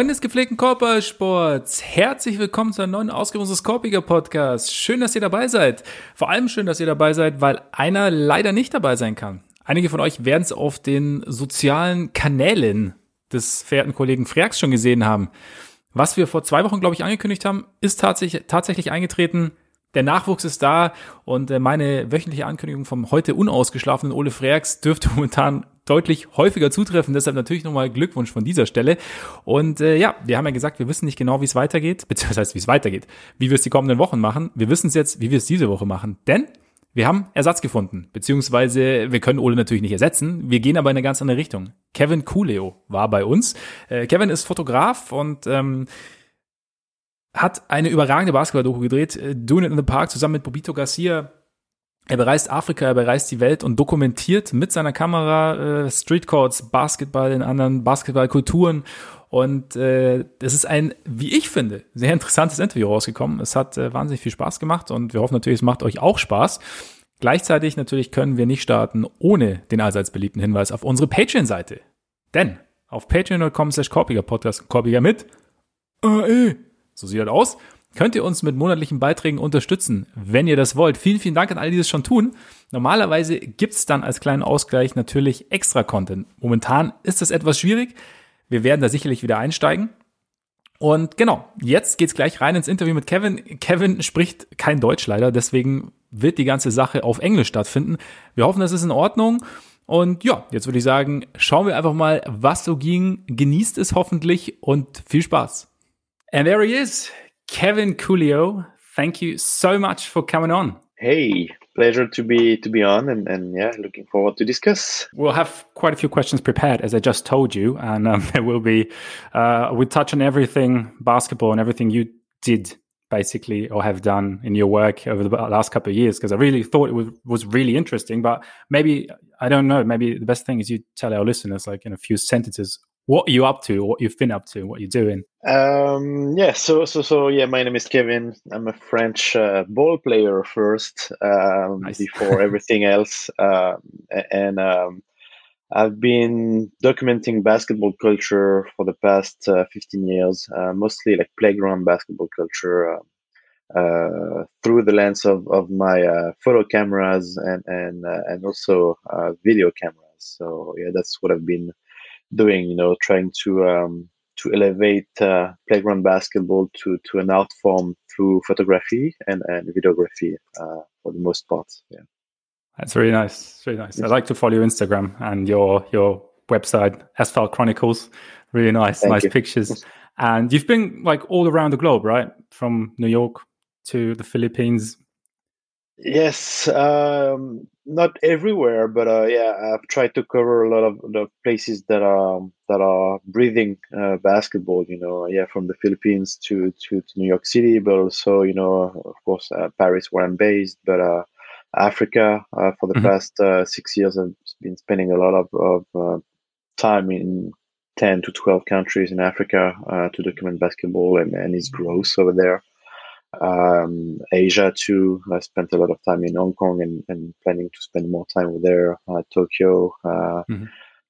Freunde des gepflegten Körpersports, herzlich willkommen zu einer neuen Ausgabe unseres Korpiger Podcasts. Schön, dass ihr dabei seid. Vor allem schön, dass ihr dabei seid, weil einer leider nicht dabei sein kann. Einige von euch werden es auf den sozialen Kanälen des verehrten Kollegen Freaks schon gesehen haben. Was wir vor zwei Wochen, glaube ich, angekündigt haben, ist tatsächlich, tatsächlich eingetreten. Der Nachwuchs ist da und äh, meine wöchentliche Ankündigung vom heute unausgeschlafenen Ole Freaks dürfte momentan deutlich häufiger zutreffen. Deshalb natürlich nochmal Glückwunsch von dieser Stelle. Und äh, ja, wir haben ja gesagt, wir wissen nicht genau, wie es weitergeht, beziehungsweise wie es weitergeht, wie wir es die kommenden Wochen machen. Wir wissen es jetzt, wie wir es diese Woche machen. Denn wir haben Ersatz gefunden, beziehungsweise wir können Ole natürlich nicht ersetzen. Wir gehen aber in eine ganz andere Richtung. Kevin Cooleo war bei uns. Äh, Kevin ist Fotograf und ähm, hat eine überragende Basketball-Doku gedreht, äh, Doing It in the Park, zusammen mit Bobito Garcia. Er bereist Afrika, er bereist die Welt und dokumentiert mit seiner Kamera äh, Streetcourts, Basketball in anderen Basketballkulturen. Und äh, es ist ein, wie ich finde, sehr interessantes Interview rausgekommen. Es hat äh, wahnsinnig viel Spaß gemacht und wir hoffen natürlich, es macht euch auch Spaß. Gleichzeitig natürlich können wir nicht starten ohne den allseits beliebten Hinweis auf unsere Patreon-Seite. Denn auf patreon.com slash Korpiger Podcast Korpiger mit AE so sieht das aus. Könnt ihr uns mit monatlichen Beiträgen unterstützen, wenn ihr das wollt. Vielen, vielen Dank an alle, die das schon tun. Normalerweise gibt's dann als kleinen Ausgleich natürlich extra Content. Momentan ist das etwas schwierig. Wir werden da sicherlich wieder einsteigen. Und genau, jetzt geht's gleich rein ins Interview mit Kevin. Kevin spricht kein Deutsch leider, deswegen wird die ganze Sache auf Englisch stattfinden. Wir hoffen, das ist in Ordnung. Und ja, jetzt würde ich sagen, schauen wir einfach mal, was so ging. Genießt es hoffentlich und viel Spaß. And there he is, Kevin Couliau. Thank you so much for coming on. Hey, pleasure to be to be on, and, and yeah, looking forward to discuss. We'll have quite a few questions prepared, as I just told you, and um, there will be. Uh, we touch on everything basketball and everything you did basically or have done in your work over the last couple of years because I really thought it was, was really interesting. But maybe I don't know. Maybe the best thing is you tell our listeners, like in a few sentences, what are you up to, what you've been up to, what you're doing? Um, yeah, so so so yeah, my name is Kevin. I'm a French uh, ball player first, um, nice. before everything else, uh, and um, I've been documenting basketball culture for the past uh, 15 years, uh, mostly like playground basketball culture. Uh, uh, through the lens of, of my photo cameras and and and also video cameras, so yeah, that's what I've been doing. You know, trying to um, to elevate uh, playground basketball to to an art form through photography and and videography uh, for the most part. Yeah, that's really nice. It's really nice. Yes. I like to follow your Instagram and your your website, Asphalt Chronicles. Really nice, Thank nice you. pictures. And you've been like all around the globe, right? From New York to the Philippines, Yes, um, not everywhere, but uh, yeah, I've tried to cover a lot of the places that are that are breathing uh, basketball. You know, yeah, from the Philippines to, to, to New York City, but also you know, of course, uh, Paris, where I'm based, but uh, Africa. Uh, for the mm-hmm. past uh, six years, I've been spending a lot of, of time in ten to twelve countries in Africa to document basketball and, and its growth over there um, Asia too. I spent a lot of time in Hong Kong and, and planning to spend more time there. Uh, Tokyo, uh, mm-hmm.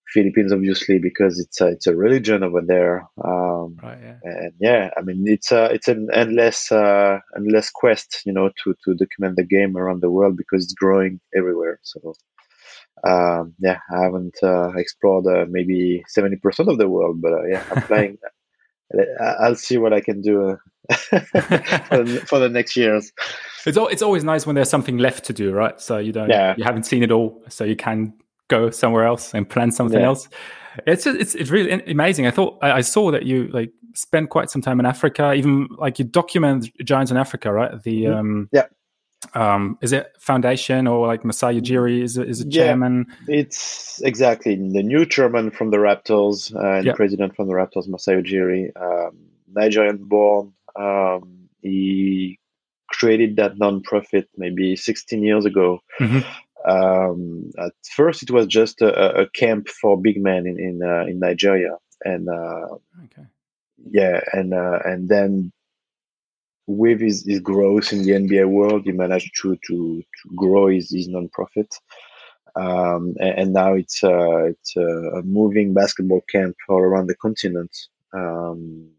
Philippines, obviously, because it's a, it's a religion over there. Um, right, yeah. And yeah, I mean, it's a it's an endless uh, endless quest, you know, to to document the game around the world because it's growing everywhere. So. Um, yeah, I haven't uh, explored uh, maybe seventy percent of the world, but uh, yeah, I'm playing. I'll see what I can do for, the, for, the, next years. It's it's always nice when there's something left to do, right? So you don't yeah. you haven't seen it all, so you can go somewhere else and plan something yeah. else. It's just, it's it's really amazing. I thought I, I, saw that you like spent quite some time in Africa, even like you document giants in Africa, right? The mm-hmm. um yeah um, is it foundation or like Masai Ujiri is is a chairman? Yeah, it's exactly the new chairman from the Raptors uh, and yeah. president from the Raptors, Masai Ujiri, um, Nigerian born. Um, he created that nonprofit maybe 16 years ago. Mm-hmm. Um, at first, it was just a, a, camp for big men in in, uh, in Nigeria, and uh, okay. yeah, and uh, and then with his, his growth in the NBA world, he managed to to, to grow his, his nonprofit. Um, and, and, now it's uh, it's a moving basketball camp all around the continent. Um,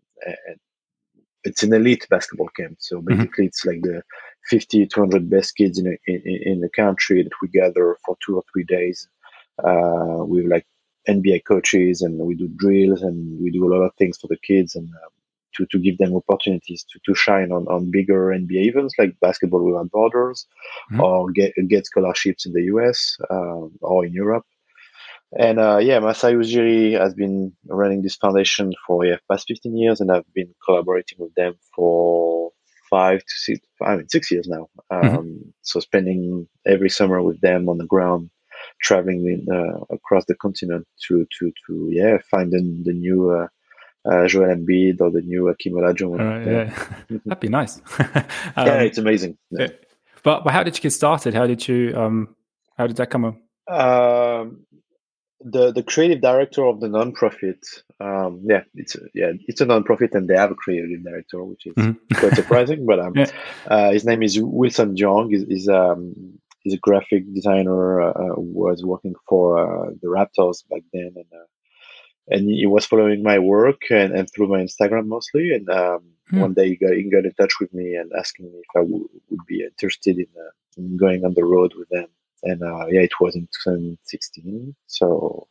it's an elite basketball camp. So mm-hmm. basically, mm-hmm. it's like the 50, 200 best kids in, a, in, in the country that we gather for two or three days uh, with like NBA coaches, and we do drills and we do a lot of things for the kids and um, to, to give them opportunities to, to shine on, on bigger NBA events like Basketball Without Borders mm-hmm. or get, get scholarships in the US uh, or in Europe. And uh, yeah, Masai Ujiri has been running this foundation for yeah past 15 years, and I've been collaborating with them for five to six, I mean six years now. Mm-hmm. Um, mm-hmm. So spending every summer with them on the ground, traveling in, uh, across the continent to to to yeah find the, new uh, uh, Joel Embiid or the new Akeem Olajuwon. Yeah, that'd be nice. um, yeah, it's amazing. Yeah. But but how did you get started? How did you um how did that come up? Um, the the creative director of the nonprofit um yeah it's a, yeah it's a nonprofit and they have a creative director which is mm-hmm. quite surprising but um yeah. uh, his name is wilson jong he's, he's um he's a graphic designer uh, was working for uh, the raptors back then and uh, and he was following my work and, and through my instagram mostly and um, mm. one day he got, he got in touch with me and asking me if I w- would be interested in, uh, in going on the road with them and uh, yeah, it was in 2016. So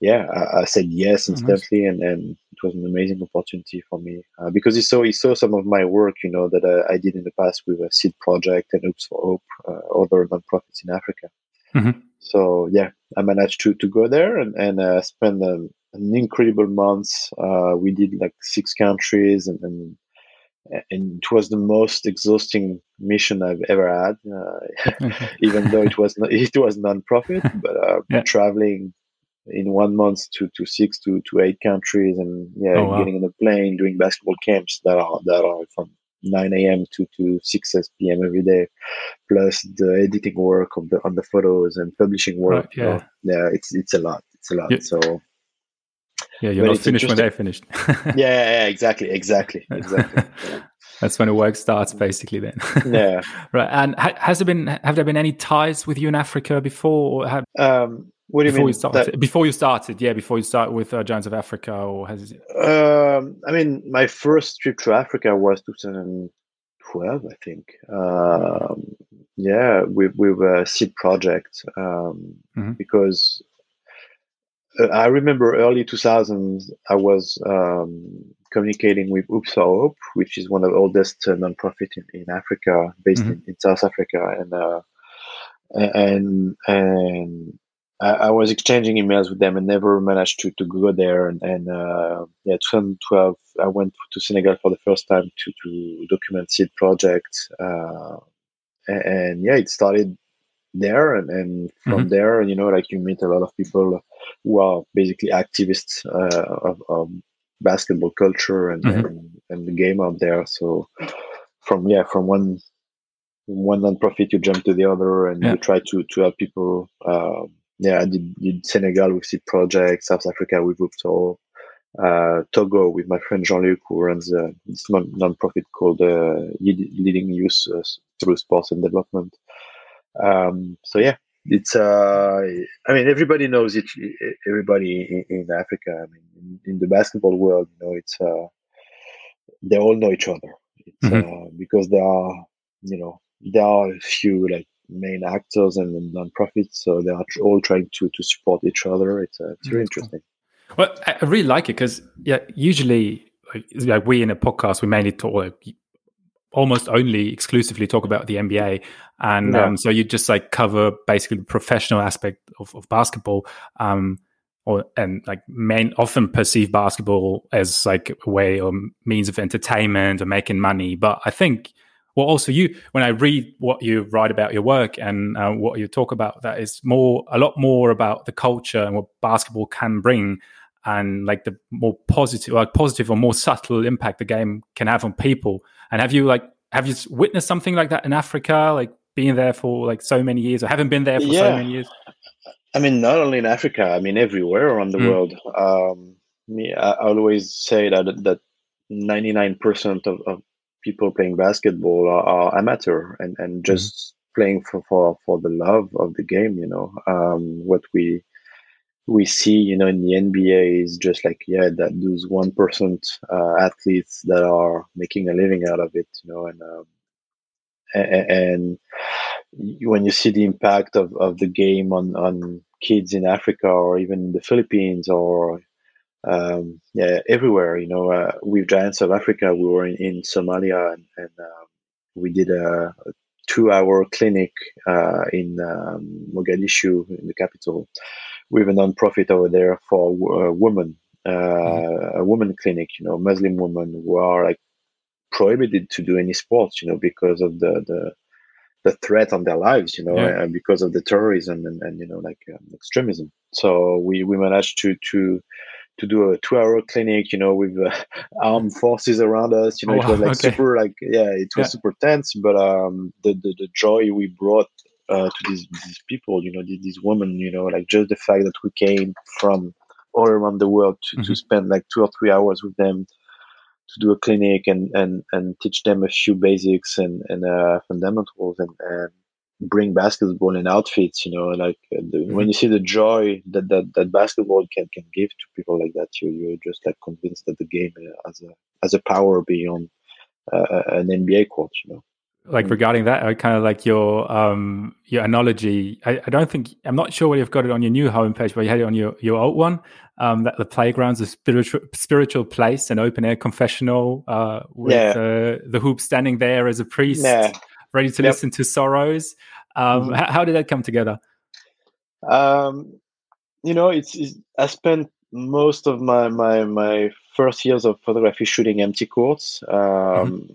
yeah, I, I said yes instantly, and, and it was an amazing opportunity for me uh, because he saw he saw some of my work, you know, that I, I did in the past with a Seed Project and Hoops for Hope, uh, other nonprofits in Africa. Mm-hmm. So yeah, I managed to to go there and and uh, spend an incredible month. Uh, we did like six countries and, and and it was the most exhausting mission I've ever had. Uh, even though it was not, it was non-profit, but uh, yeah. traveling in one month to, to six to, to eight countries, and yeah, oh, wow. getting on a plane, doing basketball camps that are that are from 9 a.m. to, to 6 p.m. every day, plus the editing work of the on the photos and publishing work. Right, yeah, yeah, it's it's a lot. It's a lot. Yeah. So yeah, you're not finished when they're finished. yeah, yeah, exactly, exactly, exactly. Yeah. That's when the work starts, basically. Then, yeah, right. And ha- has there been have there been any ties with you in Africa before? Or have, um, what do you before mean? You started, that... Before you started, yeah, before you start with uh, Giants of Africa, or has it? Um, I mean, my first trip to Africa was 2012, I think. Um, yeah, with with a seed project um, mm-hmm. because I remember early 2000s, I was um, communicating with for Hope, which is one of the oldest uh, nonprofit in, in Africa, based mm-hmm. in, in, South Africa, and uh, and and I, I, was exchanging emails with them and never managed to, to go there. And, and uh, yeah, 2012, I went to Senegal for the first time to to document seed project, uh, and, and yeah, it started there and, and from mm-hmm. there you know like you meet a lot of people who are basically activists uh, of, of, basketball culture and, mm-hmm. and, and the game out there so from yeah from one one non-profit you jump to the other and yeah. you try to to help people uh, yeah i did, did senegal with seed project south africa with Upto, uh, Togo with my friend Jean-Luc who runs a this non-profit called uh, Leading Youth uh, Through Sports and Development. Um, so yeah, it's uh, I mean everybody knows it. Everybody in, in Africa. I mean, in, in, the basketball world, you know, it's uh, they all know each other. It's mm-hmm. uh, because there are you know there are a few like main actors and non-profits, so they are all trying to to support each other. It's uh, it's really interesting. Well, I really like it because yeah, usually like, we in a podcast we mainly talk like, almost only exclusively talk about the NBA, and yeah. um, so you just like cover basically the professional aspect of, of basketball, um, or and like men often perceive basketball as like a way or means of entertainment or making money. But I think well, also you when I read what you write about your work and uh, what you talk about, that is more a lot more about the culture and what basketball can bring and like the more positive like positive or more subtle impact the game can have on people and have you like have you witnessed something like that in Africa, like being there for like so many years, or haven't been there for yeah. so many years? I mean, not only in Africa. I mean, everywhere around the mm. world. Um, me, I, always say that that ninety nine percent of, of people playing basketball are, are amateur and and mm. just mm. playing for, for for the love of the game. You know, um, what we we see, you know, in the NBA is just like, yeah, that those 1% uh, athletes that are making a living out of it, you know, and, um, and, and when you see the impact of, of the game on, on kids in Africa or even the Philippines or um, yeah, everywhere, you know, uh, with Giants of Africa, we were in, in Somalia and, and uh, we did a, a two hour clinic uh, in um, Mogadishu, in the capital, with a non-profit over there for uh, women, uh, mm-hmm. a woman clinic, you know, Muslim women who are like prohibited to do any sports, you know, because of the, the, the threat on their lives, you know, yeah. and because of the terrorism and, and you know, like um, extremism. So we, we managed to, to, to do a two hour clinic, you know, with uh, armed forces around us. You know, oh, it was like okay. super, like, yeah, it was yeah. super tense, but um, the, the, the joy we brought uh, to these, these people, you know, these, these, women, you know, like just the fact that we came from all around the world to, mm-hmm. to spend like two or three hours with them to do a clinic and, and, and teach them a few basics and, and uh, fundamentals and, and bring basketball and outfits you know like uh, the, mm-hmm. when you see the joy that, that that basketball can can give to people like that you you're just like convinced that the game uh, has a has a power beyond uh, an nba court you know like mm. regarding that I kind of like your um your analogy I, I don't think i'm not sure whether you've got it on your new homepage but you had it on your your old one um that the playground's a spiritual spiritual place an open air confessional uh with yeah. uh, the hoop standing there as a priest yeah ready to yep. listen to sorrows. Um, mm-hmm. how, how, did that come together? Um, you know, it's, it's, I spent most of my, my my first years of photography shooting empty courts, um, mm-hmm.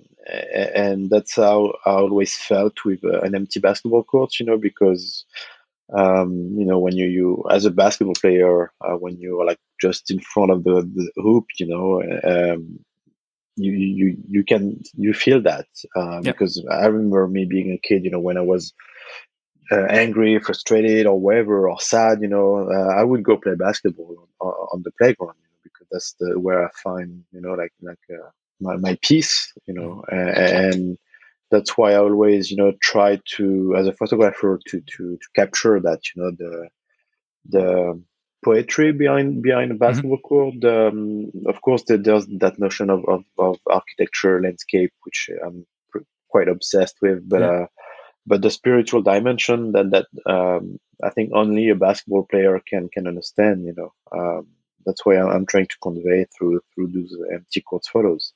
and that's how I always felt with uh, an empty basketball court. You know, because um, you know when you you as a basketball player uh, when you are like just in front of the, the hoop, you know, um, you you you can you feel that uh, yep. because I remember me being a kid, you know, when I was uh, angry, frustrated, or whatever, or sad, you know, uh, I would go play basketball on, on the playground you know, because that's the where I find you know like like uh, my my peace, you know, and, mm-hmm. and that's why I always you know try to as a photographer to to to capture that you know the the poetry behind behind a mm-hmm. basketball mm-hmm. court. Um, of course, there's that notion of, of, of, architecture, landscape, which I'm quite obsessed with. But yeah. uh, but the spiritual dimension that that um, I think only a basketball player can can understand. You know, um, that's why I'm, trying to convey through through those empty court photos.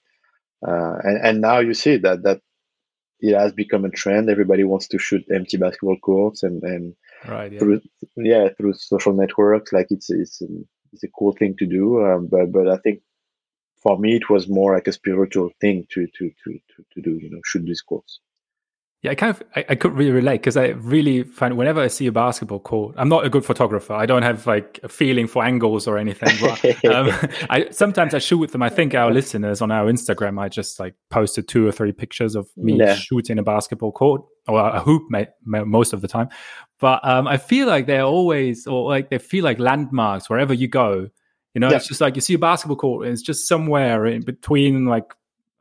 Uh, and and now you see that that it has become a trend. Everybody wants to shoot empty basketball courts, and and right, yeah. through yeah through social networks, like it's it's it's a cool thing to do. Um, but but I think for me it was more like a spiritual thing to to to to, to do. You know, shoot these courts. Yeah, I kind of I, I could really relate because I really find whenever I see a basketball court, I'm not a good photographer. I don't have like a feeling for angles or anything. But um, I sometimes I shoot with them. I think our listeners on our Instagram, I just like posted two or three pictures of me yeah. shooting a basketball court or a hoop most of the time. But um, I feel like they're always or like they feel like landmarks wherever you go. You know, yeah. it's just like you see a basketball court, and it's just somewhere in between like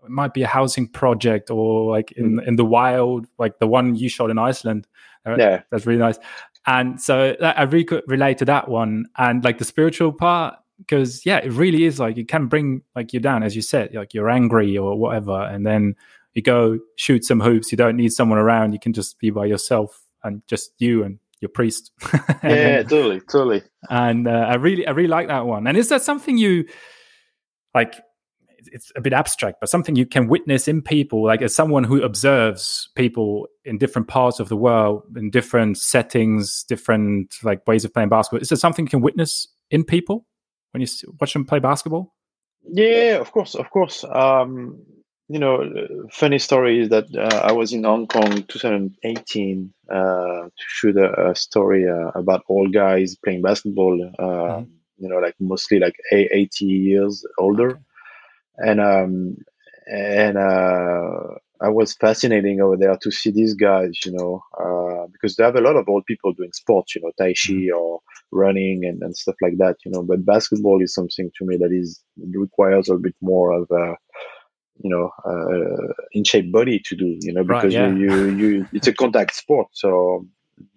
it might be a housing project or like in mm. in the wild, like the one you shot in Iceland. Yeah, that's really nice. And so that, I really could relate to that one and like the spiritual part because yeah, it really is like it can bring like you down as you said, like you're angry or whatever, and then you go shoot some hoops. You don't need someone around. You can just be by yourself and just you and your priest. yeah, totally, totally. And uh, I really, I really like that one. And is that something you like? It's a bit abstract, but something you can witness in people, like as someone who observes people in different parts of the world, in different settings, different like ways of playing basketball. Is there something you can witness in people when you watch them play basketball? Yeah, of course, of course. Um, you know, funny story is that uh, I was in Hong Kong 2018 uh, to shoot a, a story uh, about old guys playing basketball. Mm-hmm. You know, like mostly like 80 years older. Okay and um, and uh, I was fascinating over there to see these guys, you know, uh, because they have a lot of old people doing sports, you know, tai chi mm-hmm. or running and, and stuff like that, you know. But basketball is something to me that is requires a bit more of a, you know, uh, in shape body to do, you know, because right, yeah. you, you you it's a contact sport. So,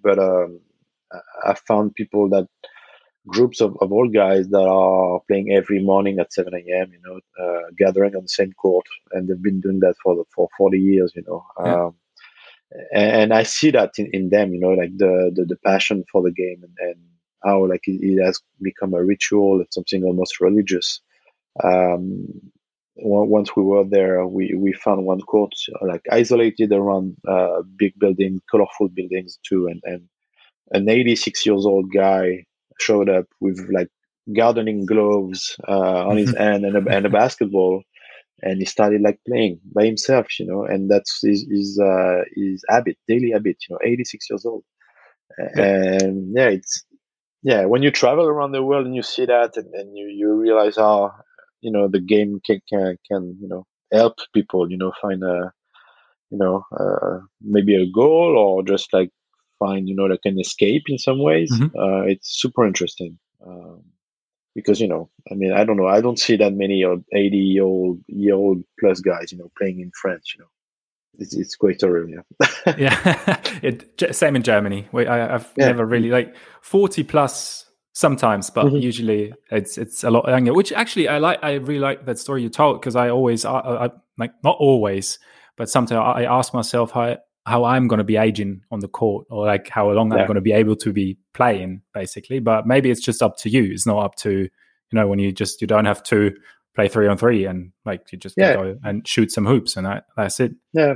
but um, I found people that groups of, of old guys that are playing every morning at 7 a.m. You know, uh, gathering on the same court, and they've been doing that for the, for 40 years. You know, Yeah. um, and I see that in, in them. You know, like the, the the passion for the game and, and how like it, it has become a ritual. It's something almost religious. Um, once we were there, we, we found one court like isolated around uh, big building, colorful buildings too, and, and an 86 years old guy showed up with like gardening gloves uh, on his hand and a, and a basketball, and he started like playing by himself, you know, and that's his his, uh, his habit, daily habit, you know, 86 years old, and yeah, it's yeah, when you travel around the world and you see that, and, and you you realize how you know the game can can can you know help people, you know, find a you know uh, maybe a goal or just like find you know like an escape in some ways. Mhm. Uh, it's super interesting. Um, because you know, I mean, I don't know, I don't see that many of eighty year old year old plus guys, you know, playing in France. You know, it's it's quite surreal. Yeah, yeah, it, same in Germany. We, I, I've Yeah. never really like forty plus sometimes, but Mhm. usually it's it's a lot younger. Which actually I like. I really like that story you told because I always, I, I, like not always, but sometimes I ask myself how how I'm going to be aging on the court or like how long I'm going to be able to be playing, basically. But maybe it's just up to you. It's not up to you know when you just you don't have to play three on three and like you just Yeah. go and shoot some hoops and that, that's it. yeah,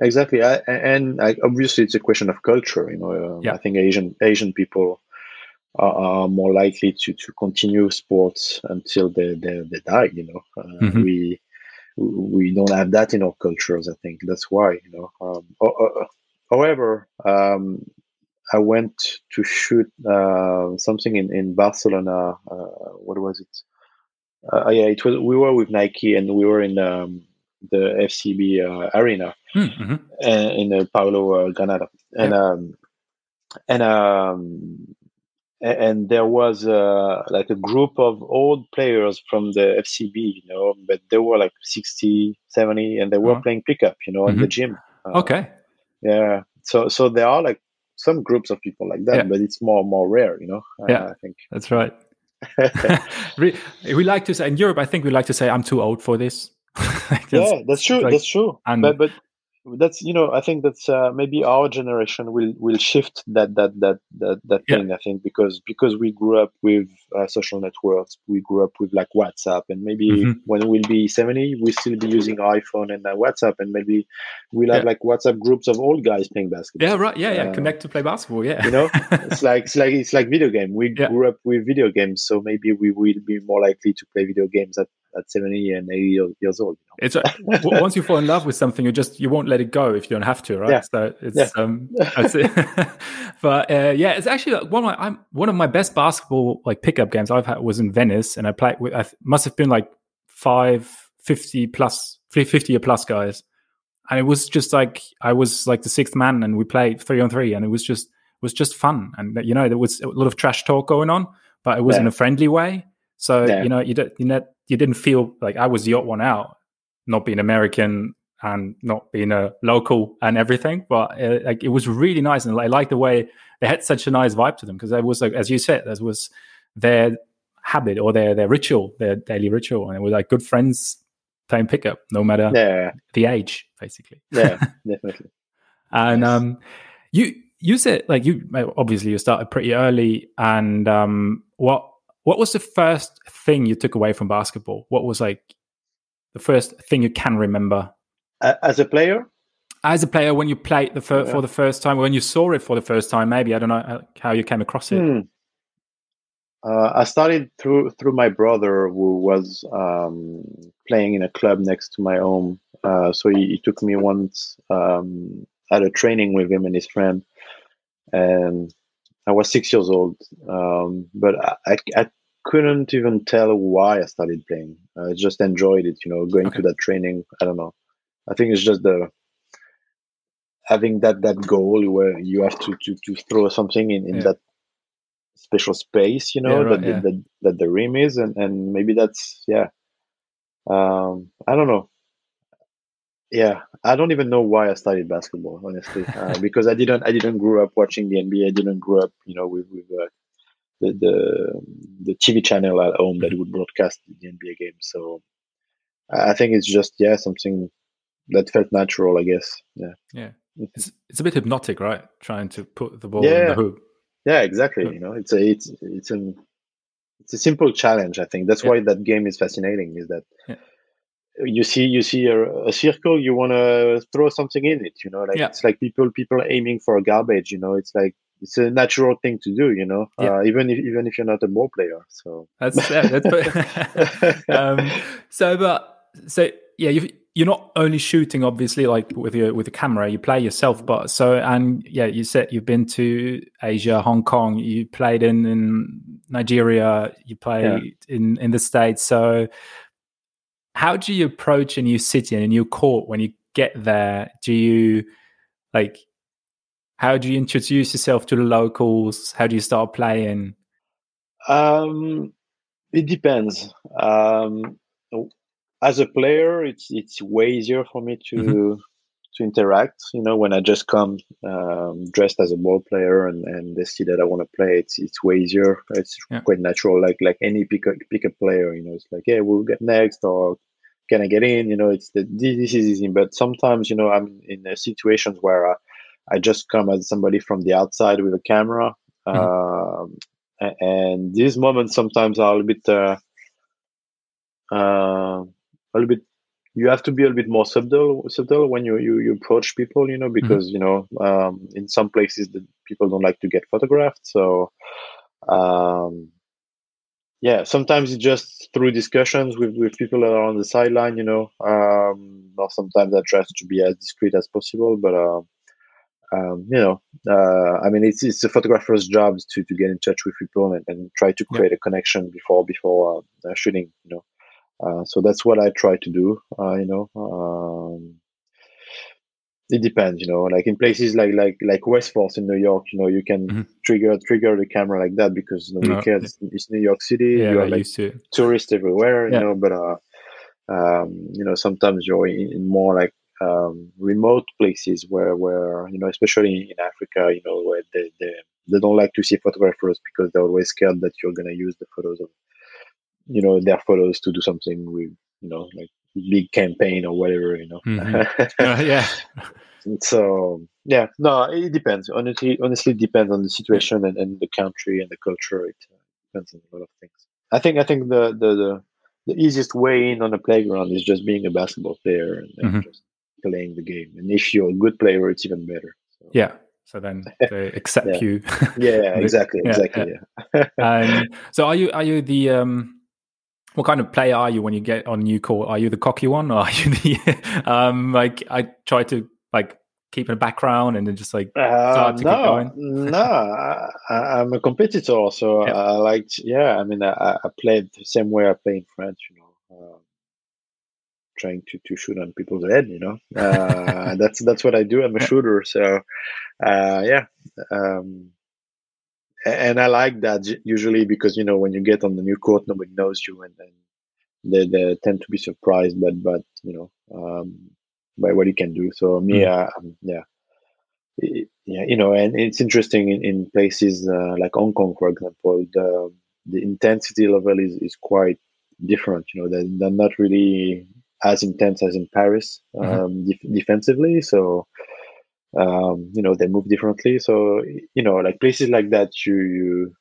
exactly. I, and like obviously, it's a question of culture. You know, um, Yeah. I think Asian Asian people are, are more likely to to continue sports until they they, they die. You know, uh, Mhm. we we don't have that in our cultures. I think that's why. You know, um, ho- ho- however, um, I went to shoot uh, something in in Barcelona. Uh, what was it? Uh, yeah, it was. We were with Nike, and we were in um, the FCB uh, arena Mm-hmm. uh, in uh, Palau uh, Blaugrana, and um, and um, and there was uh, like a group of old players from the FCB, you know, but they were like 60, 70, and they were Oh. playing pickup, you know, in the Mhm. gym. Uh, Okay. Yeah. So so there are like some groups of people like that, Yeah. but it's more more rare, you know. Uh, Yeah. I think. That's right. we, we like to say in Europe. I think we like to say I'm too old for this. Yeah, that's true. like- that's true. and- but but that's you know I think that's uh, maybe our generation will will shift that that that that that Yeah. thing. I think because because we grew up with uh, social networks, we grew up with like WhatsApp, and maybe Mhm. when we'll be seventy, we'll still be using iPhone and uh, WhatsApp, and maybe we'll have Yeah. like WhatsApp groups of old guys playing basketball. yeah, right. Yeah, yeah. Uh, Connect to play basketball. Yeah. you know it's like it's like it's like video game we Yeah. grew up with video games so maybe we will be more likely to play video games at, at 70 and 80 year- years old you know? It's uh, once you fall in love with something, you just you won't let it go if you don't have to, right? Yeah. So it's Yeah. um, it. but uh, yeah, it's actually one of my I'm one of my best basketball like pickup games I've had was in Venice, and I played with I must have been like five fifty plus fifty or plus guys, and it was just like I was like the sixth man, and we played three on three, and it was just it was just fun, and you know there was a lot of trash talk going on, but it was in a friendly way. So Yeah. you know you don't you know you didn't feel like I was the odd one out, not being American and not being a local and everything. But uh, like it was really nice, and I like the way they had such a nice vibe to them because there was like as you said, there was their habit or their their ritual, their daily ritual, and it was like good friends playing pickup, no matter yeah the age, basically. yeah definitely And Yes. um, you you said like you obviously you started pretty early, and um, what what was the first thing you took away from basketball? What was like the first thing you can remember A- as a player as a player when you played the fir- Yeah. for the first time, when you saw it for the first time? Maybe I don't know uh, how you came across it. Hmm. Uh, I started through through my brother who was um, playing in a club next to my home. Uh, so he, he took me once um, at a training with him and his friend, and I was six years old. Um, but I, I, I couldn't even tell why I started playing. I just enjoyed it, you know, going Okay. to that training. I don't know. I think it's just the having that that goal where you have to to, to throw something in, in Yeah. that special space you know Yeah, right, that, yeah. that that the rim is and and maybe that's yeah um i don't know yeah i don't even know why i started basketball honestly uh, because i didn't i didn't grow up watching the nba i didn't grow up you know with with uh, the the, the TV channel at home that would broadcast the NBA game. So I think it's just yeah something that felt natural. I guess yeah yeah. It's it's a bit hypnotic, right? Trying to put the ball yeah. in the hoop. Yeah, exactly. You know, it's a it's it's an it's a simple challenge. I think that's yeah. why that game is fascinating. Is that yeah. You see you see a, a circle, you want to throw something in it. You know, like it's like people people aiming for garbage. You know, it's like it's a natural thing to do, you know, yeah. uh, even if even if you're not a ball player. So that's yeah, that's um, so, but so yeah, you you're not only shooting obviously like with your with the camera, you play yourself, but so and yeah, you said you've been to Asia, Hong Kong, you played in in Nigeria, you played yeah. in in the states. So how do you approach a new city and a new court when you get there? Do you like how do you introduce yourself to the locals? How do you start playing? Um, it depends. Um, as a player, it's it's way easier for me to mm-hmm. to interact. You know, when I just come um, dressed as a ball player and, and they see that I want to play, it's it's way easier. It's yeah. quite natural, like like any pick pick a player. You know, it's like, yeah, we'll get next or can I get in? You know, it's the this is easy. But sometimes, you know, I'm in situations where I, I just come as somebody from the outside with a camera. Mm-hmm. Uh, and these moments sometimes are a little bit, uh, uh, a little bit. You have to be a little bit more subtle, subtle when you, you, you approach people, you know, mm-hmm. because mm-hmm. you know, um, in some places the people don't like to get photographed. So, um, yeah, sometimes it's just through discussions with, with people that are on the sideline, you know. Um, or sometimes I try to be as discreet as possible, but uh, um, you know, uh, I mean, it's it's a photographer's job to, to get in touch with people and, and try to create yeah. a connection before before uh, shooting. You know, uh, so that's what I try to do. Uh, you know, um, it depends. You know, like in places like like like West 4th in New York, you know, you can mm-hmm. trigger trigger the camera like that because nobody no, cares. It's New York City. Yeah, you are like tourists everywhere. Yeah. You know, but uh, um, you know, sometimes you're in, in more like um, remote places where, where you know, especially in Africa, you know, where they, they, they don't like to see photographers because they're always scared that you're going to use the photos of, you know, their photos to do something with, you know, like big campaign or whatever, you know. Mm-hmm. uh, yeah. so yeah, no, it depends. Honestly, honestly, it depends on the situation and, and the country and the culture. It uh, depends on a lot of things. I think I think the the the, the easiest way in on a playground is just being a basketball player and, and mm-hmm. just playing the game. And if you're a good player, it's even better. So. Yeah. So then they accept yeah. you. yeah, exactly, yeah, exactly. Yeah. um, so are you are you the um, what kind of player are you when you get on new court? Are you the cocky one, or are you the um, like I try to like keep in the background and then just like uh, no, no, I, am a competitor, so yeah. I liked. Yeah, I mean, I, I, played the same way I play in France. You know, um, trying to, to shoot on people's head you know uh, that's that's what i do i'm a shooter so uh, yeah um, and i like that usually because you know when you get on the new court nobody knows you and, then they, they tend to be surprised but but you know um, by what you can do so me mm. uh, um, yeah yeah you know and it's interesting in, in places uh, like hong kong for example the the intensity level is, is quite different you know they're, they're not really as intense as in Paris mm-hmm. um, def- defensively. So um, you know they move differently. So you know like places like that you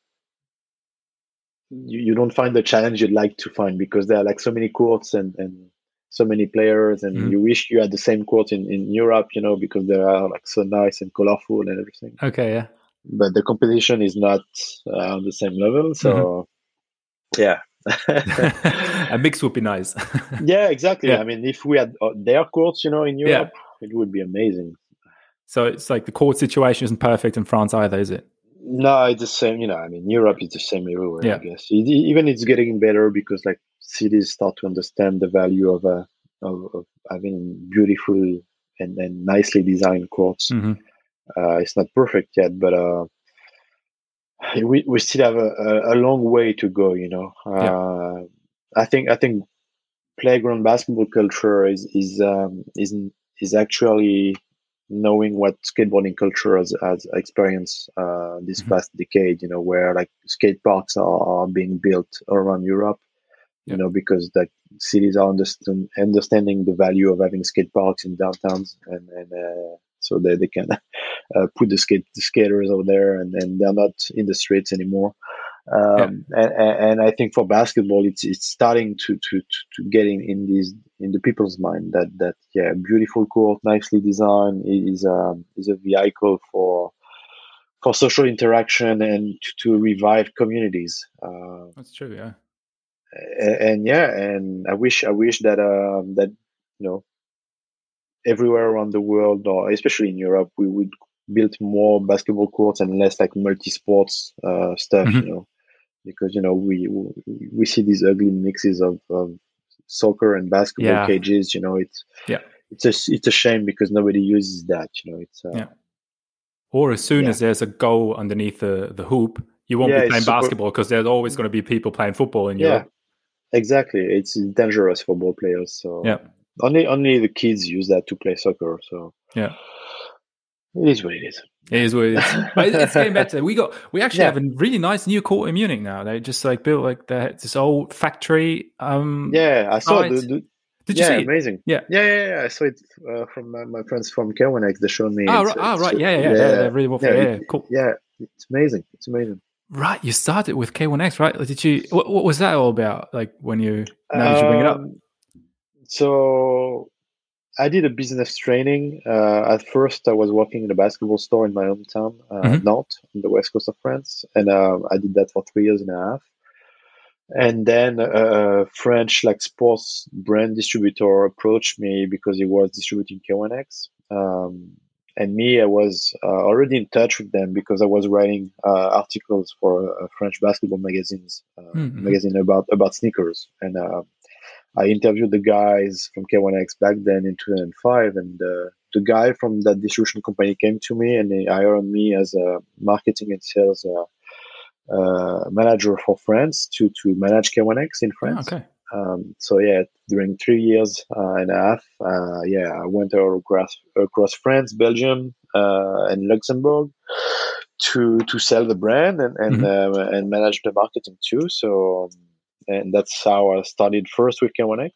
you you don't find the challenge you'd like to find because there are like so many courts and and so many players and mm-hmm. you wish you had the same court in, in Europe, you know, because they are like so nice and colorful and everything. Okay, yeah. But the competition is not uh, on the same level, so mm-hmm. yeah, a mix would be nice. yeah, exactly. Yeah. I mean, if we had uh, their courts, you know, in Europe, yeah. it would be amazing. So it's like the court situation isn't perfect in France either, is it? No, it's the same. You know, I mean, Europe is the same everywhere. Yeah. I guess it, even it's getting better because like cities start to understand the value of uh, of, of having beautiful and, and nicely designed courts. Mm-hmm. Uh, it's not perfect yet, but uh, we, we still have a, a, long way to go you know yeah. uh, i think i think playground basketball culture is is um, is is actually knowing what skateboarding culture has, has experienced uh, this mm-hmm. past decade, you know, where like skate parks are, are being built around Europe, you know, because like cities are understand, understanding the value of having skate parks in downtowns and, and uh, so they, they can uh, put the skate the skaters over there and, and they're not in the streets anymore. Um, yeah. and, and I think for basketball, it's it's starting to to to get in, in these in the people's mind that that yeah, beautiful court, nicely designed is a um, is a vehicle for for social interaction and to, to revive communities. Uh, That's true, yeah. And, and, yeah, and I wish I wish that um, that you know everywhere around the world, or especially in Europe, we would build more basketball courts and less like multi sports uh, stuff. Mm-hmm. You know, because you know we we see these ugly mixes of, of soccer and basketball yeah. cages. You know, it's yeah, it's a it's a shame because nobody uses that. You know, it's uh, yeah. Or as soon yeah. as there's a goal underneath the the hoop, you won't yeah, be playing basketball because there's always going to be people playing football in Europe. Yeah, exactly. It's dangerous for ball players. So yeah, only only the kids use that to play soccer. So yeah, it is what it is. It is what it is. but it's getting better. We got we actually yeah. have a really nice new court in Munich now. They just like built like the, this old factory. Um, yeah, I saw. The, the, Did you yeah, see? Amazing. Yeah, yeah, yeah. yeah. I saw it uh, from my, my, friends from K1X. They showed me. Oh, right. oh, right. Yeah, yeah, yeah. yeah, yeah. really well. Yeah, cool. Yeah, it's amazing. It's amazing. Right, you started with K1X, right? Did you? What, what was that all about? Like when you now did you bring it up? Um, so I did a business training. Uh, at first, I was working in a basketball store in my hometown, uh, mm-hmm. Nantes, on the west coast of France, and uh, I did that for three years and a half. And then a French like sports brand distributor approached me because he was distributing K1X. Um, and me, I was uh, already in touch with them because I was writing uh, articles for a French basketball magazines uh, mm-hmm. magazine about about sneakers and I interviewed the guys from K1X back then in 2005, and uh, the guy from that distribution company came to me and he hired me as a marketing and sales uh, uh, manager for France to to manage K1X in France. Oh, okay. Um, so yeah, during three years uh, and a half, uh, yeah, I went across across France, Belgium, uh, and Luxembourg to to sell the brand and and mm-hmm. and manage the marketing too. So. Um, and that's how I started first with K1X.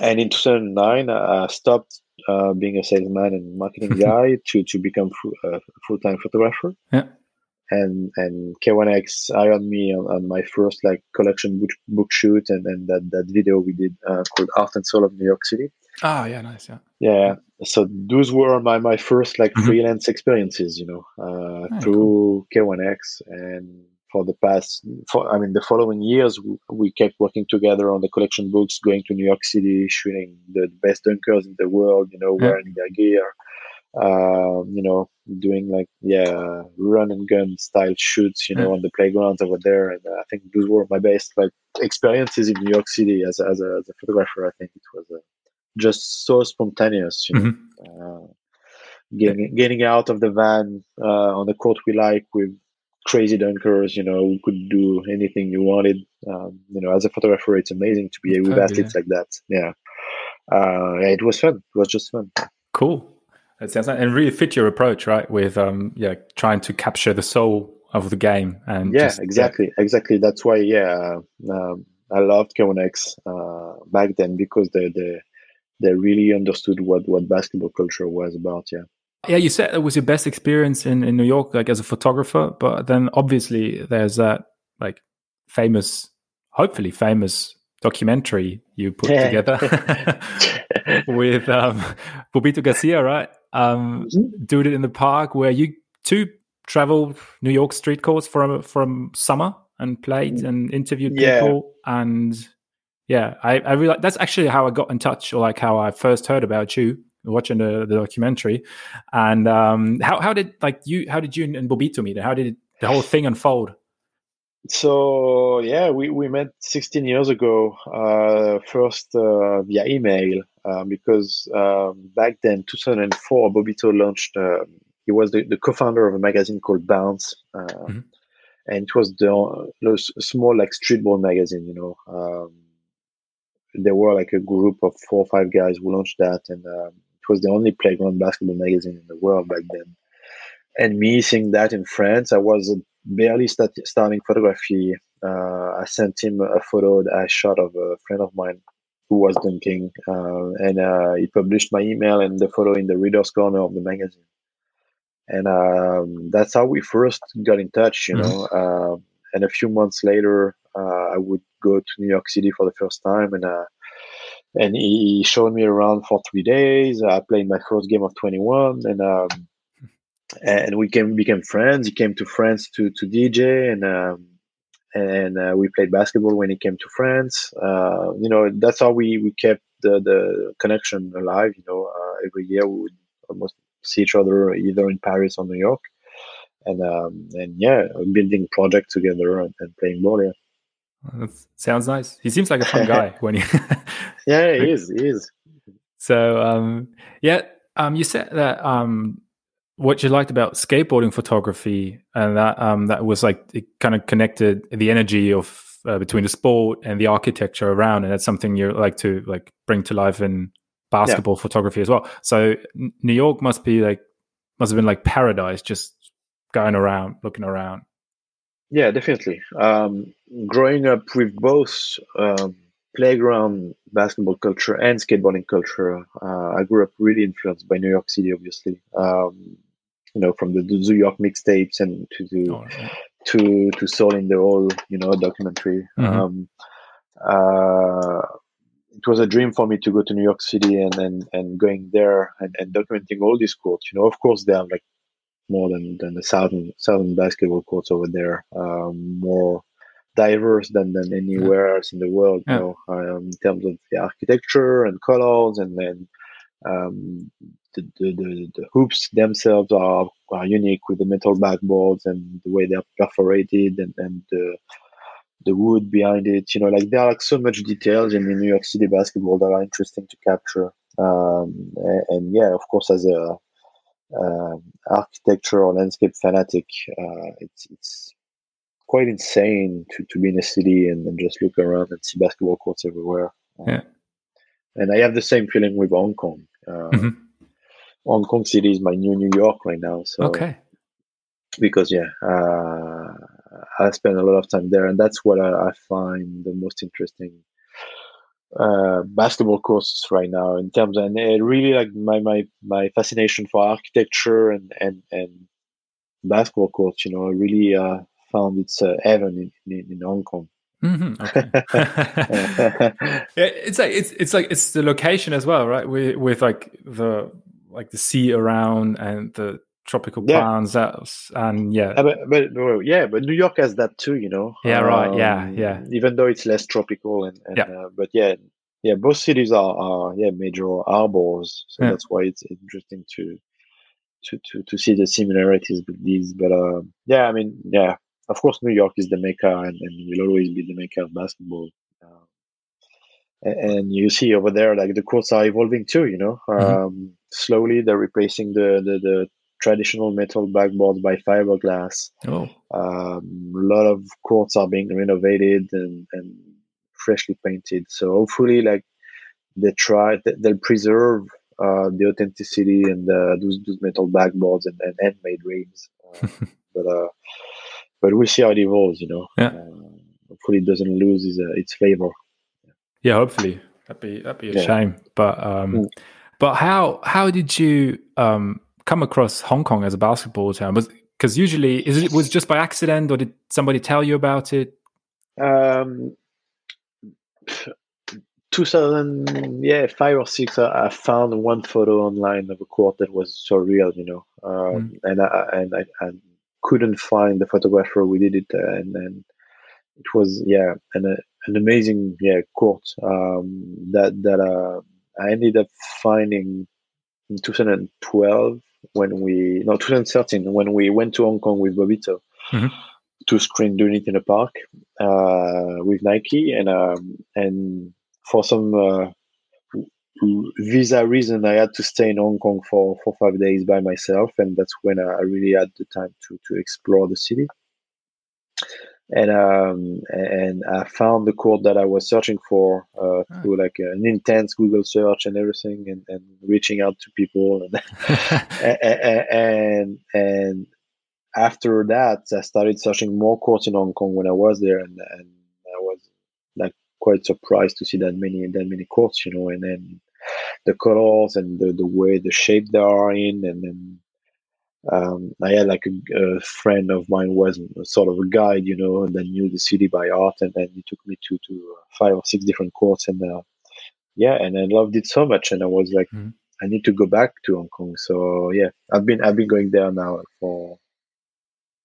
And in 2009, I stopped uh, being a salesman and marketing guy to to become a full time photographer. Yeah. And and K1X hired me on, on my first like collection book, book shoot, and then that that video we did uh, called Art and Soul of New York City. Ah, yeah, nice, yeah. Yeah. So those were my my first like mm-hmm. freelance experiences, you know, uh, oh, through cool. K1X and for the past, for, I mean, the following years, we kept working together on the collection books, going to New York City, shooting the best dunkers in the world, you know, wearing their gear, um, you know, doing like, yeah, run and gun style shoots, you know, yeah. on the playgrounds over there. And I think those were my best like experiences in New York City as, as, a, as a photographer. I think it was uh, just so spontaneous, you know. Mm-hmm. Uh, getting getting out of the van uh, on the court we like with crazy dunkers, you know, who could do anything you wanted. Um, you know, as a photographer, it's amazing to be with athletes yeah. like that. Yeah. Uh, yeah, it was fun. It was just fun. Cool. That sounds like, and really fit your approach, right? With um, yeah, trying to capture the soul of the game and yeah, just, exactly, yeah. exactly. That's why, yeah, um, I loved K1X uh, back then because they they they really understood what what basketball culture was about. Yeah. Yeah, you said it was your best experience in, in New York, like as a photographer, but then obviously there's that like famous, hopefully famous documentary you put together with um, Bobbito Garcia, right? Um, mm-hmm. It in the park where you two traveled New York street courts from from summer and played mm. and interviewed yeah. people and yeah, I, I really that's actually how I got in touch or like how I first heard about you watching the, the documentary. And um, how how did like you how did you and Bobbito meet? How did the whole thing unfold? So yeah, we, we met 16 years ago. Uh, first uh, via email uh, because um, back then 2004 Bobbito launched. Uh, he was the, the, co-founder of a magazine called Bounce, uh, mm-hmm. and it was the, the small like streetball magazine. You know, um, there were like a group of four or five guys who launched that, and um, it was the only playground basketball magazine in the world back then. And me seeing that in France, I was barely start, starting photography. Uh, I sent him a photo that I shot of a friend of mine who was dunking, uh, and uh, he published my email and the photo in the reader's corner of the magazine. And um, that's how we first got in touch, you mm-hmm. know. Uh, and a few months later, uh, I would go to New York City for the first time, and uh, and he showed me around for three days. I played my first game of 21, and um, and we came became friends. He came to France to to DJ, and um, and uh, we played basketball when he came to France. Uh, you know, that's how we we kept the the connection alive. You know, uh, every year we would almost see each other either in Paris or New York, and um, and yeah, building projects together and, and playing ball. Yeah. That sounds nice. He seems like a fun guy when you. yeah, he is. He is. So um, yeah, um, you said that um, what you liked about skateboarding photography and that um, that was like it kind of connected the energy of uh, between the sport and the architecture around, and that's something you like to like bring to life in basketball yeah. photography as well. So New York must be like must have been like paradise, just going around, looking around. Yeah, definitely. Um, growing up with both um, playground basketball culture and skateboarding culture, uh, I grew up really influenced by New York City, obviously. Um, you know, from the, New York mixtapes and to the, oh, to to Soul in the Hole, you know, documentary. Mm-hmm. Um, uh, it was a dream for me to go to New York City and and, and going there and, and documenting all these courts. You know, of course, there are like more than than the southern southern basketball courts over there. Um, more diverse than than anywhere yeah. else in the world. Yeah. You know, um, in terms of the architecture and colors, and then um, the, the, the, the, hoops themselves are, are unique with the metal backboards and the way they're perforated and, and the the wood behind it. You know, like there are like so much details in, the New York City basketball that are interesting to capture. Um, and, and, yeah, of course, as a uh, architecture or landscape fanatic, uh, it's it's quite insane to, to be in a city and, and just look around and see basketball courts everywhere. Yeah. And I have the same feeling with Hong Kong. Uh, mm-hmm. Hong Kong City is my new New York right now. So okay. Because yeah, uh, I spend a lot of time there, and that's what I, I find the most interesting uh, basketball courses right now in terms and it really like my my my fascination for architecture and and and basketball courts you know really uh, found its uh, heaven in, in, in Hong Kong Mm-hmm, okay. it's like it's it's like it's the location as well, right? With with like the like the sea around and the tropical yeah. plants and yeah. Uh, but, but well, yeah, but New York has that too, you know. Yeah, um, right. Yeah, um, yeah. Even though it's less tropical and, and yeah. Uh, but yeah, yeah, both cities are, are yeah major harbors, so yeah. that's why it's interesting to to to to see the similarities with these. But uh, yeah, I mean, yeah, of course, New York is the mecca and, and will always be the mecca of basketball. Uh, and, and, you see over there, like the courts are evolving too. You know, mm-hmm. um, slowly they're replacing the, the, the traditional metal backboards by fiberglass. Oh. Um, a lot of courts are being renovated and, and freshly painted. So hopefully, like they try, they'll preserve uh, the authenticity and uh, those, those metal backboards and, and handmade rims. Uh, but uh, but we'll see how it evolves. You know, yeah. Uh, hopefully, it doesn't lose its, uh, its flavor. Yeah, hopefully that'd be that'd be a yeah. shame. But um, mm. but how how did you um come across Hong Kong as a basketball town? Was because usually is it was just by accident or did somebody tell you about it? Um, 2000 yeah five or six I, I, found one photo online of a court that was surreal you know um, mm. and I and I, and couldn't find the photographer we did it uh, and then it was yeah an uh, an amazing yeah court um, that that uh, I ended up finding in 2012 when we no 2013 when we went to Hong Kong with Bobbito mm-hmm. to screen doing it in a park uh, with Nike and um, and for some uh, visa reason, I had to stay in Hong Kong for, for five days by myself, and that's when I really had the time to to explore the city. and um, and I found the court that I was searching for uh, ah. through like an intense Google search and everything, and, and reaching out to people, and, and, and and after that, I started searching more courts in Hong Kong when I was there, and and I was like quite surprised to see that many that many courts, you know, and then the colors and the, the way the shape they are in, and then um, I had like a, a, friend of mine was sort of a guide, you know, and then knew the city by heart, and then he took me to to five or six different courts, and uh, yeah, and I loved it so much, and I was like, mm. I need to go back to Hong Kong. So yeah, I've been I've been going there now for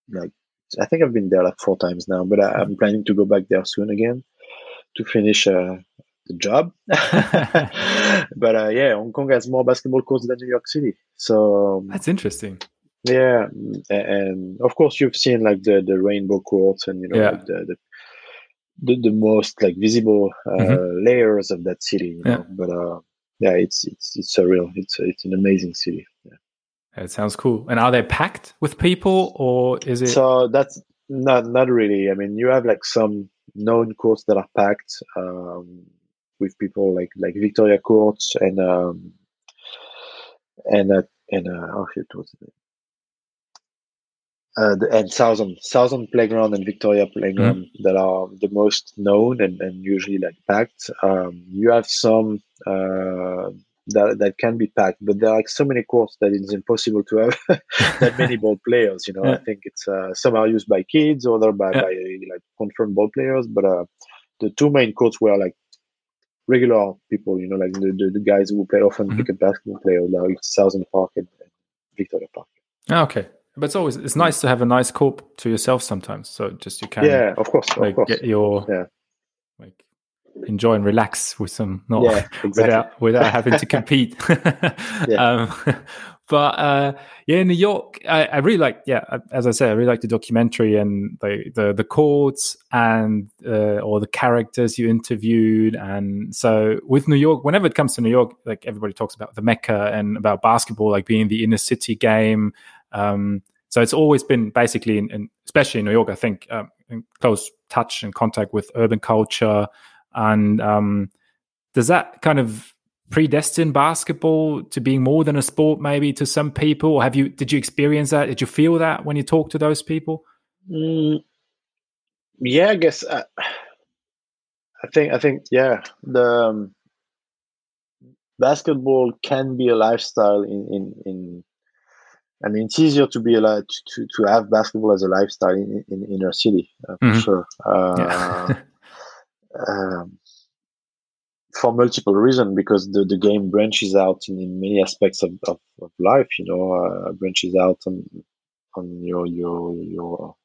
like I think I've been there like four times now, but I, am planning to go back there soon again to finish uh, the job. but uh, yeah, Hong Kong has more basketball courts than New York City, so um, that's interesting. Yeah, and of course you've seen like the the rainbow courts and you know yeah. like the, the, the the most like visible uh, mm-hmm. layers of that city. You know? But uh, yeah, it's it's it's surreal. It's it's an amazing city. Yeah. It sounds cool. And are they packed with people, or is it? So that's not not really. I mean, you have like some known courts that are packed um, with people like like Victoria Courts and um, and uh, and uh, oh shit, what's it? uh, and Southorn Southorn Playground and Victoria Playground mm. that are the most known and, and usually like packed. Um, you have some uh, that that can be packed, but there are like so many courts that it's impossible to have that many ball players. You know, yeah. I think it's uh, some are used by kids, other by, yeah. by like confirmed ball players, but uh, the two main courts were like regular people. You know, like the, the, the guys who play often mm-hmm. cricket basketball players, like Southorn Park and, and Victoria Park. Ah, okay, but it's always it's nice to have a nice court to yourself sometimes. So just you can yeah, of course, like of course. get your yeah. like enjoy and relax with some not yeah, exactly. without without having to compete. um, but uh, yeah, New York, I, I, really like. Yeah, as I said, I really like the documentary and the the, the courts and uh, or the characters you interviewed. And so with New York, whenever it comes to New York, like everybody talks about the Mecca and about basketball, like being the inner city game. Um, so it's always been basically, in, in, especially in New York, I think, um, in close touch and contact with urban culture. And um, does that kind of predestine basketball to being more than a sport, maybe to some people? Or have you? Did you experience that? Did you feel that when you talk to those people? Mm, yeah, I guess. Uh, I think. I think. Yeah, the um, basketball can be a lifestyle in in in I mean, it's easier to be allowed to, to have basketball as a lifestyle in, in inner city uh, for mm-hmm. sure. Uh, yeah. um, for multiple reasons, because the, the game branches out in, in many aspects of, of, of life. You know, uh, branches out on on your your your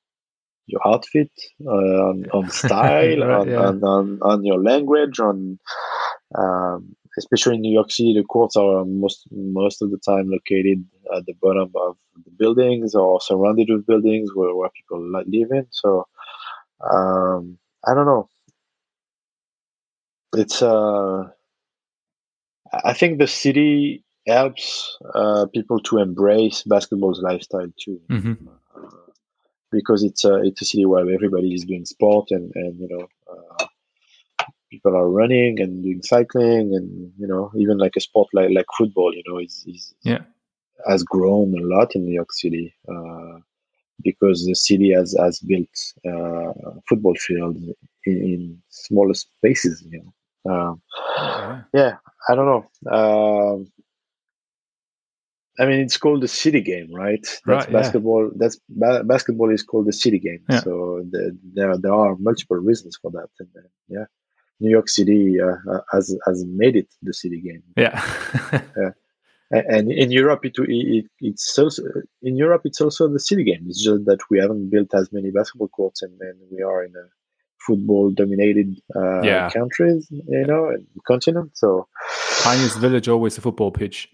your outfit, uh, on, on style, right, on, yeah. on, on, on your language, on um, especially in New York City, the courts are most most of the time located at the bottom of the buildings or surrounded with buildings where, where people live in. So um, I don't know. It's uh, I think the city helps uh, people to embrace basketball's lifestyle too. Mm-hmm. Uh, because it's a it's a city where everybody is doing sport and and you know uh, people are running and doing cycling and you know even like a sport like like football you know is, is yeah has grown a lot in New York City uh, because the city has has built uh, football fields in, in, smaller spaces you know um, yeah. yeah. I don't know um, I mean, it's called the city game, right? That's right, basketball. Yeah. That's ba- basketball is called the city game. Yeah. So the, there there are multiple reasons for that. And, uh, yeah, New York City uh, uh, has has made it the city game. Yeah. yeah. And in Europe, it, it, it's also in Europe it's also the city game. It's just that we haven't built as many basketball courts, and, and we are in a football-dominated uh, yeah. countries, you know, and continent. So tiniest village always a football pitch.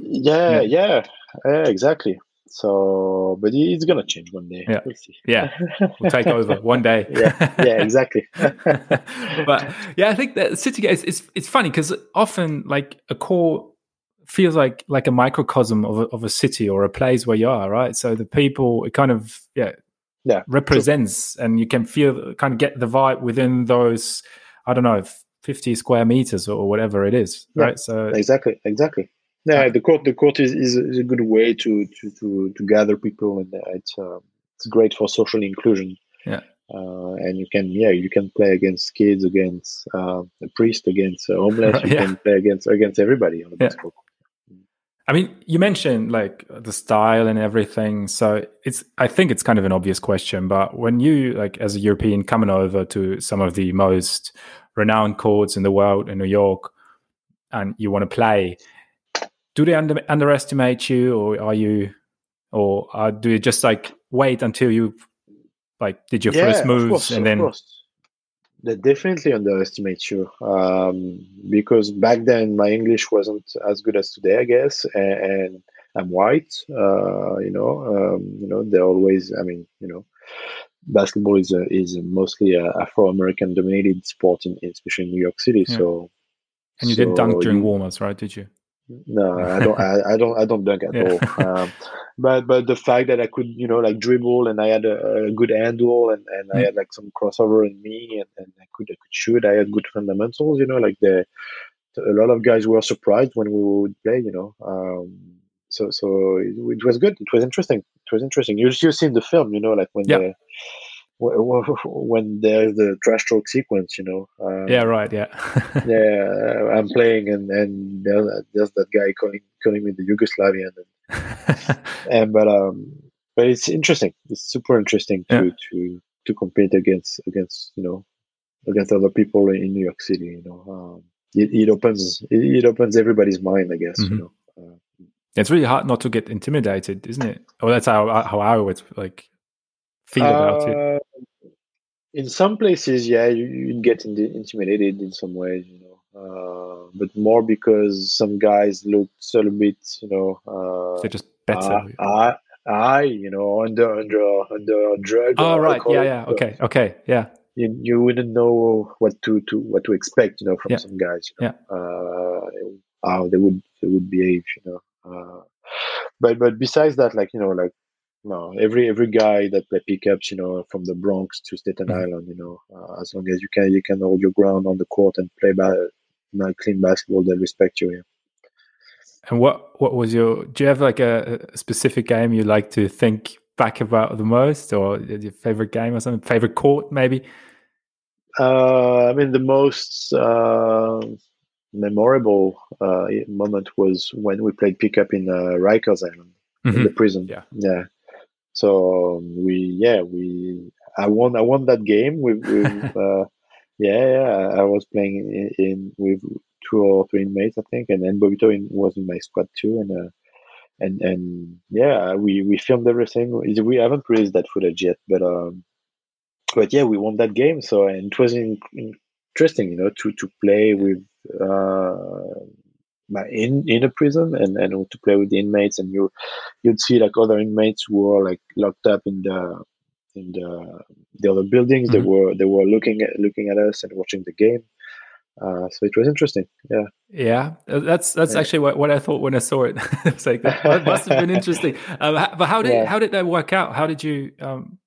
Yeah, yeah, yeah, exactly. So, but it's gonna change one day. Yeah, we'll yeah, we'll take over one day. yeah, yeah, exactly. but yeah, I think that city it's it's, it's funny because often like a core feels like like a microcosm of a, of a city or a place where you are, right? So the people, it kind of yeah yeah represents and you can feel kind of get the vibe within those i don't know 50 square meters or whatever it is Yeah, right so exactly exactly yeah the court the court is, is, is a good way to to to, to gather people and it's uh, it's great for social inclusion Yeah. uh, and you can yeah you can play against kids against uh, a priest against a homeless you Yeah. can play against against everybody on the Yeah. basketball court. I mean, you mentioned like the style and everything. So it's, I think it's kind of an obvious question, but when you, like, as a European coming over to some of the most renowned courts in the world in New York and you want to play, do they under, underestimate you or are you, or uh, do you just like wait until you like did your first of moves course, and then. They definitely underestimate you um, because back then my English wasn't as good as today, I guess, and, and I'm white. Uh, you know, um, you know, they always. I mean, you know, basketball is a, is mostly a Afro American dominated sport, in, especially in New York City. Yeah. So, and you didn't dunk during you- warm-ups, right? Did you? No, I don't. I, I don't. I don't dunk at Yeah. all. Um, but but the fact that I could, you know, like dribble and I had a, a good handle and, and I Mm. had like some crossover in me and, and I could I could shoot. I had good fundamentals. You know, like the a lot of guys were surprised when we would play. You know, um, so so it, it was good. It was interesting. It was interesting. You you see in the film, you know, like when Yeah. the when, there's the trash talk sequence. You know. Um, yeah, right. Yeah. yeah, I'm playing, and and there's, that guy calling calling me the Yugoslavian, and, and but um, but it's interesting. It's super interesting to Yeah. to to compete against against you know against other people in New York City. You know, um, it, it opens it, it opens everybody's mind, I guess. Mhm. You know, uh, it's really hard not to get intimidated, isn't it? Or that's how how I would like feel about it. Uh, In some places, yeah, you, you'd get in intimidated in some ways, you know, uh, but more because some guys looked a little bit, you know, uh, They're just better. I, I, I, you know, under under under drug. oh, right. alcohol, Yeah, yeah. Okay, okay. Yeah. You, you wouldn't know what to, to what to expect, you know, from Yeah. some guys. You know? Uh, how they would they would behave, you know. Uh, but but besides that, like you know, like no, every every guy that play pickups, you know, from the Bronx to Staten Mhm. Island, you know, uh, as long as you can you can hold your ground on the court and play ba- ba- clean basketball, they respect you. Yeah. And what what was your? Do you have like a, a specific game you like to think back about the most, or your favorite game or something? Favorite court, maybe? Uh, I mean, the most uh, memorable uh, moment was when we played pickup in uh, Rikers Island, in the prison. Yeah. yeah. So um, we, yeah, we, I won, I won that game with, with uh, yeah, yeah, I was playing in, in with two or three inmates, I think, and then Bobbito in, was in my squad too, and uh, and and yeah, we we filmed everything. We haven't released that footage yet, but um, but yeah, we won that game. So and it was in, interesting, you know, to to play with uh, in in a prison and and to play with the inmates, and you you'd see like other inmates who were like locked up in the in the the other buildings. They Mhm. were they were looking at looking at us and watching the game. Uh, so it was interesting. Yeah. Yeah, uh, that's that's Yeah. actually what, what I thought when I saw it. it's like that, that must have been interesting. Um, but how did Yeah. how did that work out? How did you um,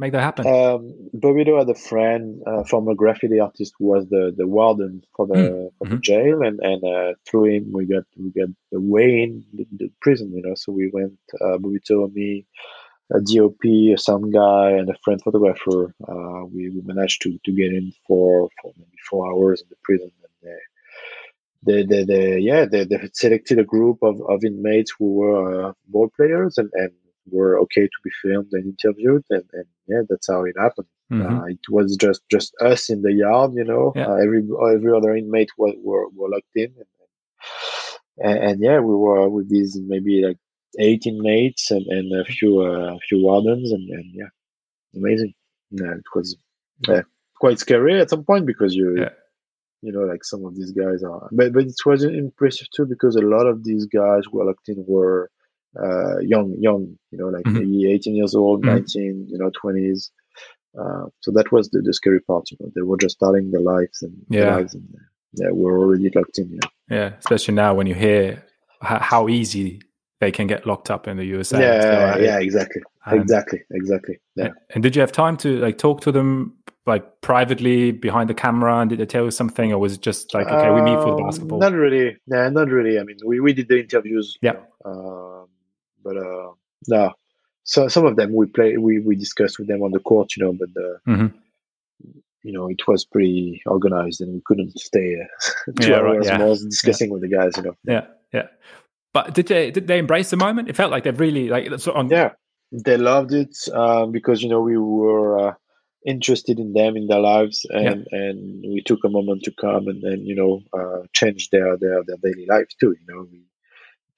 make that happen? Um, Bobbito had a friend, uh, former graffiti artist, who was the, the warden for the for the mhm. jail, and and uh, through him we got we got the way in the, the prison. You know, so we went uh, Bobbito, me, a DOP, a sound guy, and a friend photographer. Uh, we, we managed to, to get in for, for maybe four hours in the prison, and they, they, they, they yeah, they, they had selected a group of, of inmates who were uh, ball players and, and were okay to be filmed and interviewed, and, and yeah, that's how it happened. Mhm. Uh, it was just just us in the yard, you know. Yeah. Uh, every every other inmate was were, were locked in, and, and yeah, we were with these maybe like eight inmates and, and a few uh, few wardens, and, and yeah, amazing. Yeah, it was yeah, quite scary at some point because you Yeah. you know like some of these guys are, but but it was impressive too because a lot of these guys who were locked in were uh, young, young, you know, like Mhm. maybe 18 years old, Mhm. 19, you know, 20s. Uh, so that was the, the scary part. You know, they were just starting their lives and their Yeah. lives, and yeah, we're already locked in. Yeah, Yeah, especially now when you hear h- how easy they can get locked up in the USA. Yeah, yeah, exactly, and, exactly, exactly. Yeah. And did you have time to like talk to them like privately behind the camera, and did they tell you something, or was it just like okay, we meet for the um, basketball? Not really. Yeah, not really. I mean, we, we did the interviews. Yeah. Uh, but uh, no. So some of them we play, we we discussed with them on the court, you know, but the. Mm-hmm you know, it was pretty organized and we couldn't stay uh, two yeah, hours right, yeah. more discussing yeah. with the guys, you know. Yeah, yeah. But did they did they embrace the moment? It felt like they really like on. Yeah, they loved it uh, because you know we were uh, interested in them in their lives, and yeah. and we took a moment to come and then you know uh, change their their their daily life too. You know, we,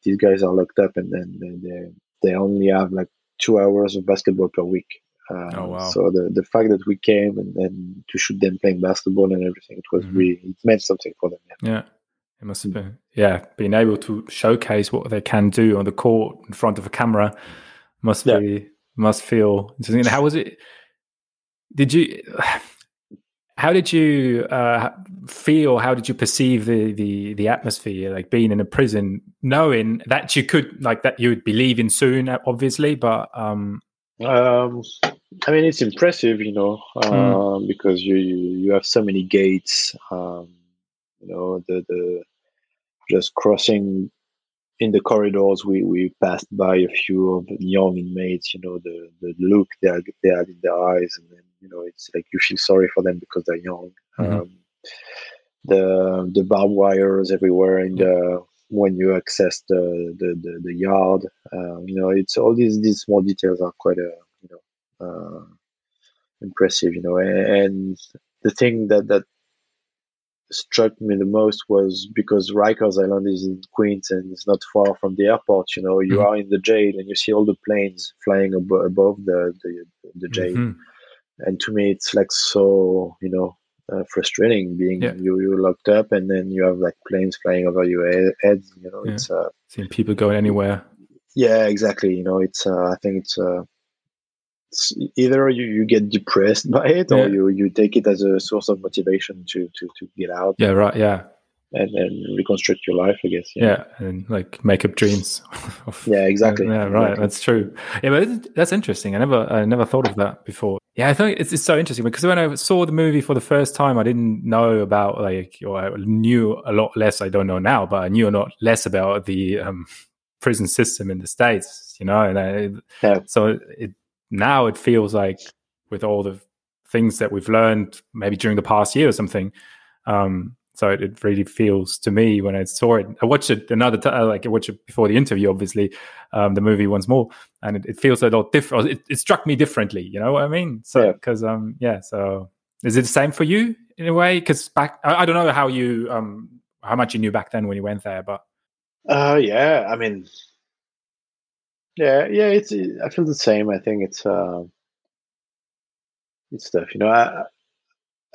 these guys are locked up, and then they they only have like two hours of basketball per week. Uh, oh, wow. So the the fact that we came and, and to shoot them playing basketball and everything, it was mm-hmm. really it meant something for them. Yeah. yeah. It must have been, yeah, being able to showcase what they can do on the court in front of a camera must yeah. be must feel interesting. How was it? Did you? How did you uh, feel? How did you perceive the, the the atmosphere, like being in a prison, knowing that you could, like that you would be leaving soon, obviously, but um, um, I mean, it's impressive, you know, um, mm. because you, you, you have so many gates. Um, you know, the the just crossing in the corridors, we, we passed by a few of the young inmates, you know, the, the look they had, they had in their eyes. And then, you know, it's like you feel sorry for them because they're young. Mm-hmm. Um, the the barbed wires everywhere in the when you access the the, the, the yard. Um, you know, it's all these these small details are quite uh, you know uh, impressive. You know, and, and the thing that that struck me the most was because Rikers Island is in Queens and it's not far from the airport. You know, you mm-hmm. are in the jail and you see all the planes flying ab- above the the, the jail, mm-hmm. And to me, it's like so you know uh, frustrating being yeah. you you're locked up and then you have like planes flying over your head You know, yeah. it's uh, seeing people going anywhere. Yeah, exactly. You know, it's uh, I think it's uh, either you, you get depressed by it yeah. or you, you take it as a source of motivation to, to, to get out. Yeah, right. Yeah. And then reconstruct your life, I guess. Yeah, yeah and like make up dreams. Of, yeah, exactly. Yeah, right. Exactly. That's true. Yeah, but that's interesting. I never, I never thought of that before. Yeah, I think it's, it's so interesting because when I saw the movie for the first time, I didn't know about like, or I knew a lot less. I don't know now, but I knew a lot less about the um, prison system in the states. You know, and I, yeah. so it now it feels like with all the things that we've learned maybe during the past year or something um, so it, it, really feels to me when I saw it. I watched it another time, uh, like I watched it before the interview, obviously, um, the movie once more, and it, it feels a lot different. It, it, struck me differently. You know what I mean? So because yeah. um yeah, so is it the same for you in a way? Because back, I, I, don't know how you um how much you knew back then when you went there, but uh yeah, I mean yeah, yeah, it's. I feel the same. I think it's. Uh, it's tough, you know. I,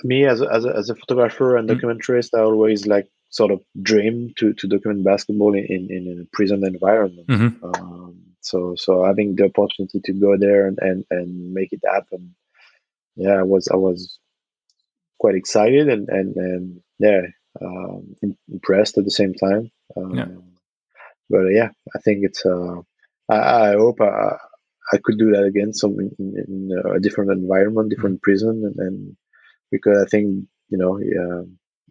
me as a, as a, as a photographer and mm. documentarist, I always like sort of dream to to document basketball in in, in a prison environment. Mm-hmm. Um, so so having the opportunity to go there and and, and make it happen, yeah, I was I was quite excited and and and yeah, um, impressed at the same time. Um, yeah. But yeah, I think it's. Uh, I, I hope I, I could do that again, some in, in a different environment, different mm-hmm. prison, and, and, because I think you know uh,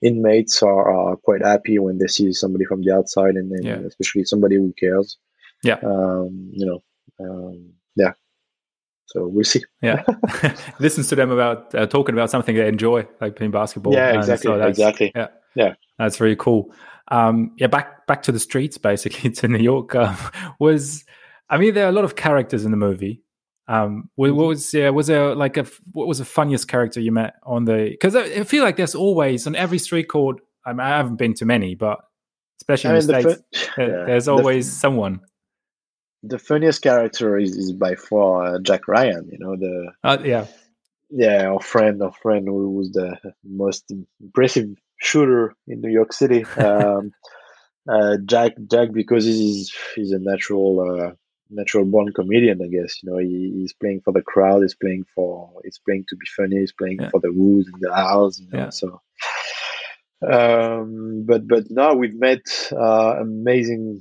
inmates are, are quite happy when they see somebody from the outside, and then yeah. especially somebody who cares. Yeah, um, you know, um, yeah. So we'll see. Yeah, listens to them about uh, talking about something they enjoy, like playing basketball. Yeah, exactly, so exactly. Yeah, yeah, that's very cool. Um, yeah, back back to the streets, basically to New York. Uh, was I mean, there are a lot of characters in the movie. Um, what, what was yeah, was there like a what was the funniest character you met on the? Because I, I, feel like there's always on every street court. I, mean, I haven't been to many, but especially in the, the states, yeah, there's always the, someone. The funniest character is, is by far uh, Jack Ryan. You know the uh, yeah yeah our friend our friend who was the most impressive shooter in New York City. Um, uh, Jack Jack because he's he's a natural uh, natural born comedian, I guess. You know, he, he's playing for the crowd. He's playing for. He's playing to be funny. He's playing yeah. for the woods and the house. You know, yeah. so. Um, but but now we've met uh, amazing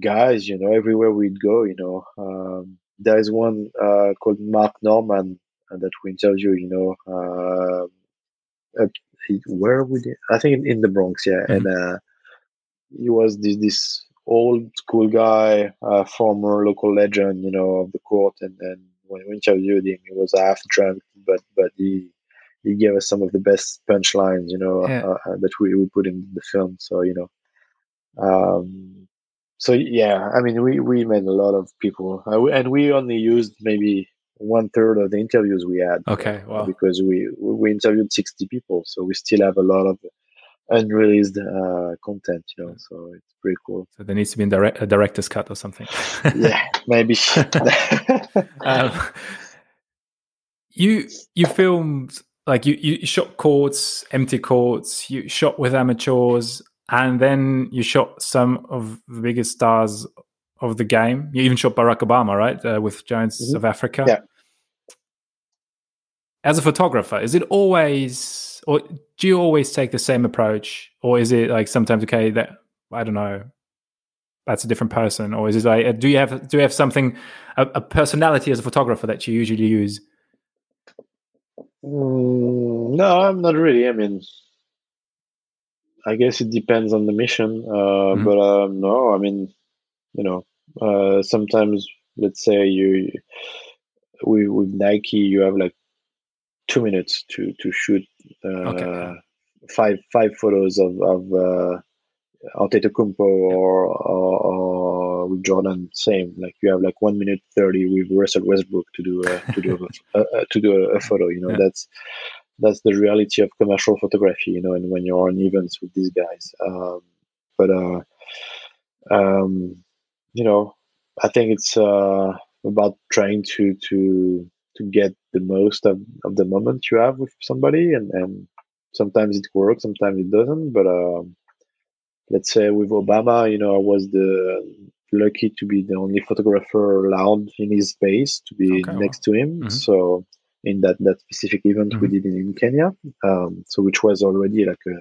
guys, you know, everywhere we'd go, you know. Um, there is one uh, called Mark Norman uh, that we interview, you know. Uh, where we did, I think in, in the Bronx, yeah. Mm-hmm. And uh, he was this, this old school guy, uh, former local legend, you know, of the court. And then when we interviewed him, he was half drunk, but but he he gave us some of the best punchlines, you know, yeah. uh, uh that we, we put in the film. So you know, um, so yeah, I mean, we we met a lot of people, uh, and we only used maybe one third of the interviews we had. Okay, wow. Because we we interviewed sixty people, so we still have a lot of unreleased uh, content, you know. So it's pretty cool. So there needs to be direct, a director's cut or something. yeah, maybe. um, you you filmed like you you shot courts, empty courts. You shot with amateurs, and then you shot some of the biggest stars of the game. You even shot Barack Obama, right, uh, with Giants mm-hmm. of Africa. Yeah. As a photographer, is it always, or do you always take the same approach, or is it like sometimes okay that I don't know, that's a different person, or is it like do you have do you have something a, a personality as a photographer that you usually use? Mm, no, I'm not really. I mean, I guess it depends on the mission, uh, mm-hmm. but um, no, I mean, you know, uh, sometimes let's say you with with Nike, you have like two minutes to to shoot uh, okay. five five photos of of uh, Antetokounmpo or, or, or, with Jordan. Same, like you have like one minute thirty with Russell Westbrook to do a, to do a, a, to do a, a photo. You know, yeah. that's that's the reality of commercial photography. You know, and when you're on events with these guys, um, but uh, um, you know, I think it's uh, about trying to to to get the most of, of the moment you have with somebody, and and sometimes it works, sometimes it doesn't. But um, let's say with Obama, you know, I was the lucky to be the only photographer allowed in his space to be okay, next to him. Mm-hmm. So in that that specific event mm-hmm. we did in, in Kenya, um, so which was already like a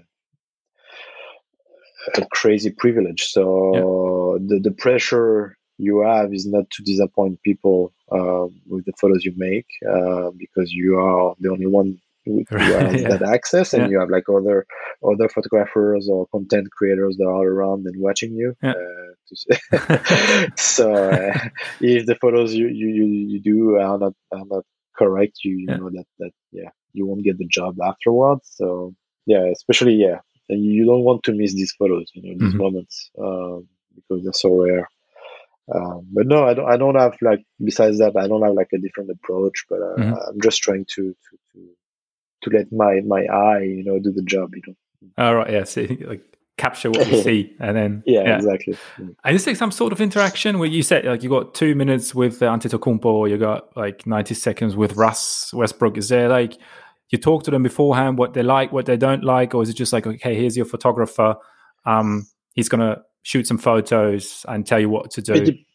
a crazy privilege. So yeah. the the pressure you have is not to disappoint people uh, with the photos you make uh, because you are the only one who has yeah. that access, and yeah. you have like other other photographers or content creators that are around and watching you. Yeah. Uh, so uh, if the photos you, you, you do are not are not correct, you, you know that that yeah you won't get the job afterwards. So yeah, especially yeah and you don't want to miss these photos, you know, these mm-hmm. moments um, because they're so rare. Um, but no, I don't. I don't have like. Besides that, I don't have like a different approach. But uh, mm-hmm. I'm just trying to, to to to let my my eye, you know, do the job. You know. All right. Yeah. See, like capture what you see, and then yeah, yeah. exactly. And is there some sort of interaction where you said like you got two minutes with uh, Antetokounmpo, you got like 90 seconds with Russ Westbrook? Is there like you talk to them beforehand what they like, what they don't like, or is it just like, okay, here's your photographer, um, he's gonna shoot some photos and tell you what to do? It, de-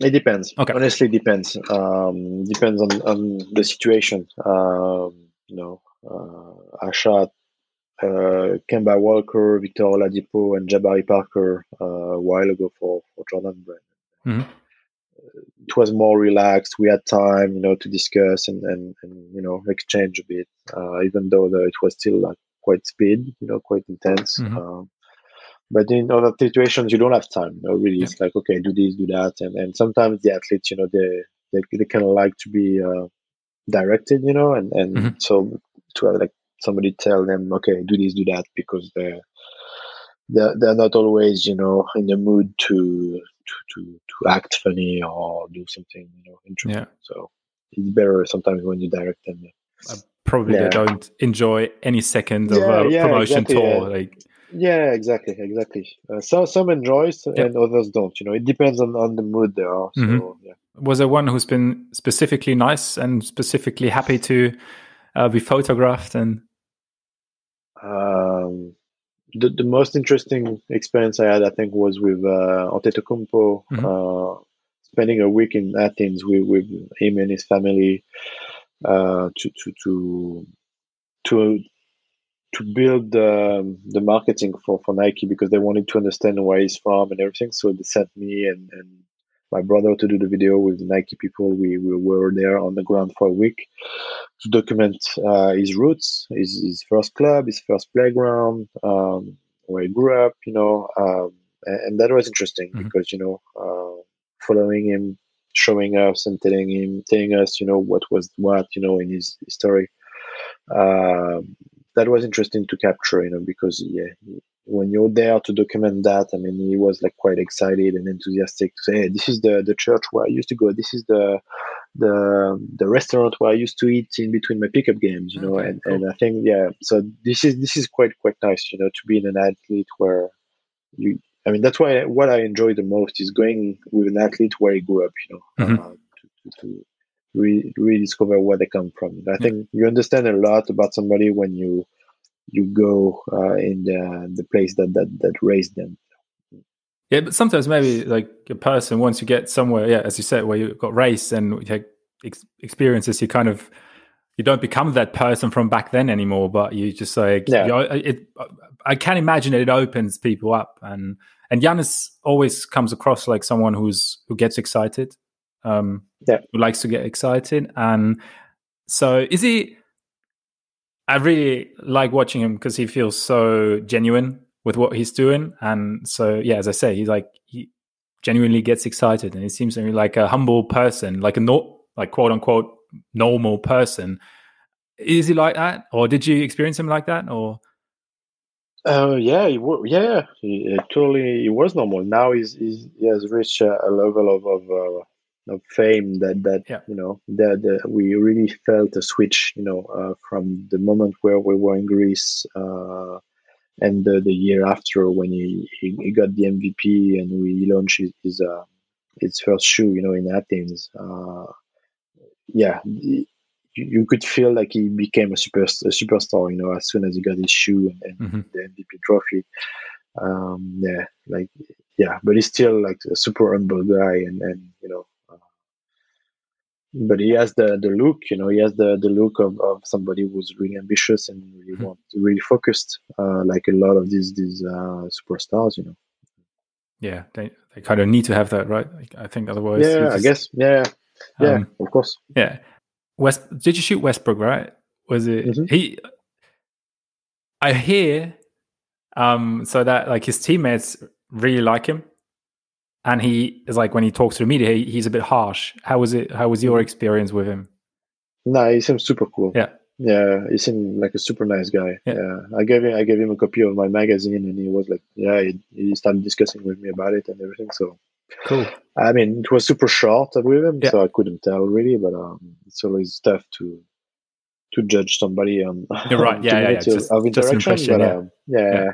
it depends. Okay, honestly, depends. Um, depends on, on the situation. Um, you know, uh, I shot uh, Kemba Walker, Victor Oladipo, and Jabari Parker uh, a while ago for for Jordan Brand. Mm-hmm it was more relaxed. We had time, you know, to discuss and, and, and you know exchange a bit, uh, even though the, it was still like quite speed, you know, quite intense. Mm-hmm. Um, but in other situations, you don't have time. Know, really, yeah. it's like okay, do this, do that, and and sometimes the athletes, you know, they they, they kind of like to be uh, directed, you know, and and mm-hmm. so to have like somebody tell them, okay, do this, do that, because they're they're, they're not always, you know, in the mood to to, to, to act funny or do something you know interesting. Yeah. So it's better sometimes when you direct them. Uh, probably yeah. they don't enjoy any second of yeah, a promotion exactly, tour. Like yeah, exactly, exactly. Uh, so some enjoys and others don't. You know, it depends on, on the mood they are. So mm-hmm. yeah. Was there one who's been specifically nice and specifically happy to uh, be photographed and? Um, the, the most interesting experience I had, I think, was with uh, Antetokounmpo, mm-hmm. uh, spending a week in Athens with, with him and his family to to to to to build the the marketing for for Nike because they wanted to understand where he's from and everything. So they sent me and and my brother to do the video with the Nike people. We, we were there on the ground for a week to document uh, his roots, his, his first club, his first playground, um, where he grew up, you know, um, and, and, that was interesting mm-hmm. because you know, uh, following him, showing us and telling him, telling us, you know, what was what, you know, in his, story. Uh, that was interesting to capture, you know, because yeah, when you're there to document that, I mean, he was like quite excited and enthusiastic to say, hey, "This is the the church where I used to go. This is the the the restaurant where I used to eat in between my pickup games." You know, okay, and, cool. and I think yeah, so this is this is quite quite nice, you know, to be in an athlete where you. I mean, that's why what I enjoy the most is going with an athlete where he grew up. You know, mm-hmm. uh, to, to, to re- rediscover where they come from. I think you understand a lot about somebody when you you go uh, in the the place that that that raised them. Yeah, but sometimes maybe like a person once you get somewhere, yeah, as you said, where you've got race and you ex- experiences, you kind of you don't become that person from back then anymore, but you just like yeah. You know, it. I can imagine it opens people up, and and Giannis always comes across like someone who's who gets excited, um, yeah, who likes to get excited, and so is he I really like watching him because he feels so genuine with what he's doing, and so yeah, as I say, he's like he genuinely gets excited, and he seems to like a humble person, like a not like quote unquote normal person. Is he like that, or did you experience him like that, or? Uh, yeah, he, yeah, he, totally. He was normal. Now he's, he's he has reached a, a level of of uh, of fame that that yeah. you know that, we really felt a switch you know uh, from the moment where we were in Greece uh, and the, the, year after when he, he, he, got the MVP and we launched his his, uh, his first shoe you know in Athens uh, yeah you, you, could feel like he became a super a superstar you know as soon as he got his shoe and, and mm-hmm. the MVP trophy um, yeah like yeah but he's still like a super humble guy and and you know but he has the the look you know he has the the look of, of somebody who's really ambitious and really mm-hmm. want really focused uh, like a lot of these these uh, superstars you know yeah they, they kind of need to have that right i think otherwise yeah just, i guess yeah yeah um, of course yeah west did you shoot westbrook right was it mm-hmm. he i hear um so that like his teammates really like him and he is like when he talks to the media, he, he's a bit harsh. How was it? How was your experience with him? No, he seems super cool. Yeah, yeah, he seemed like a super nice guy. Yeah. yeah. I gave him I gave him a copy of my magazine, and he was like, yeah, he, he started discussing with me about it and everything. So cool. I mean, it was super short with him, yeah. so I couldn't tell really, but um, it's always tough to to judge somebody on. You're right. Yeah, yeah, yeah. Just, of interaction, just but, yeah. Um, yeah. yeah,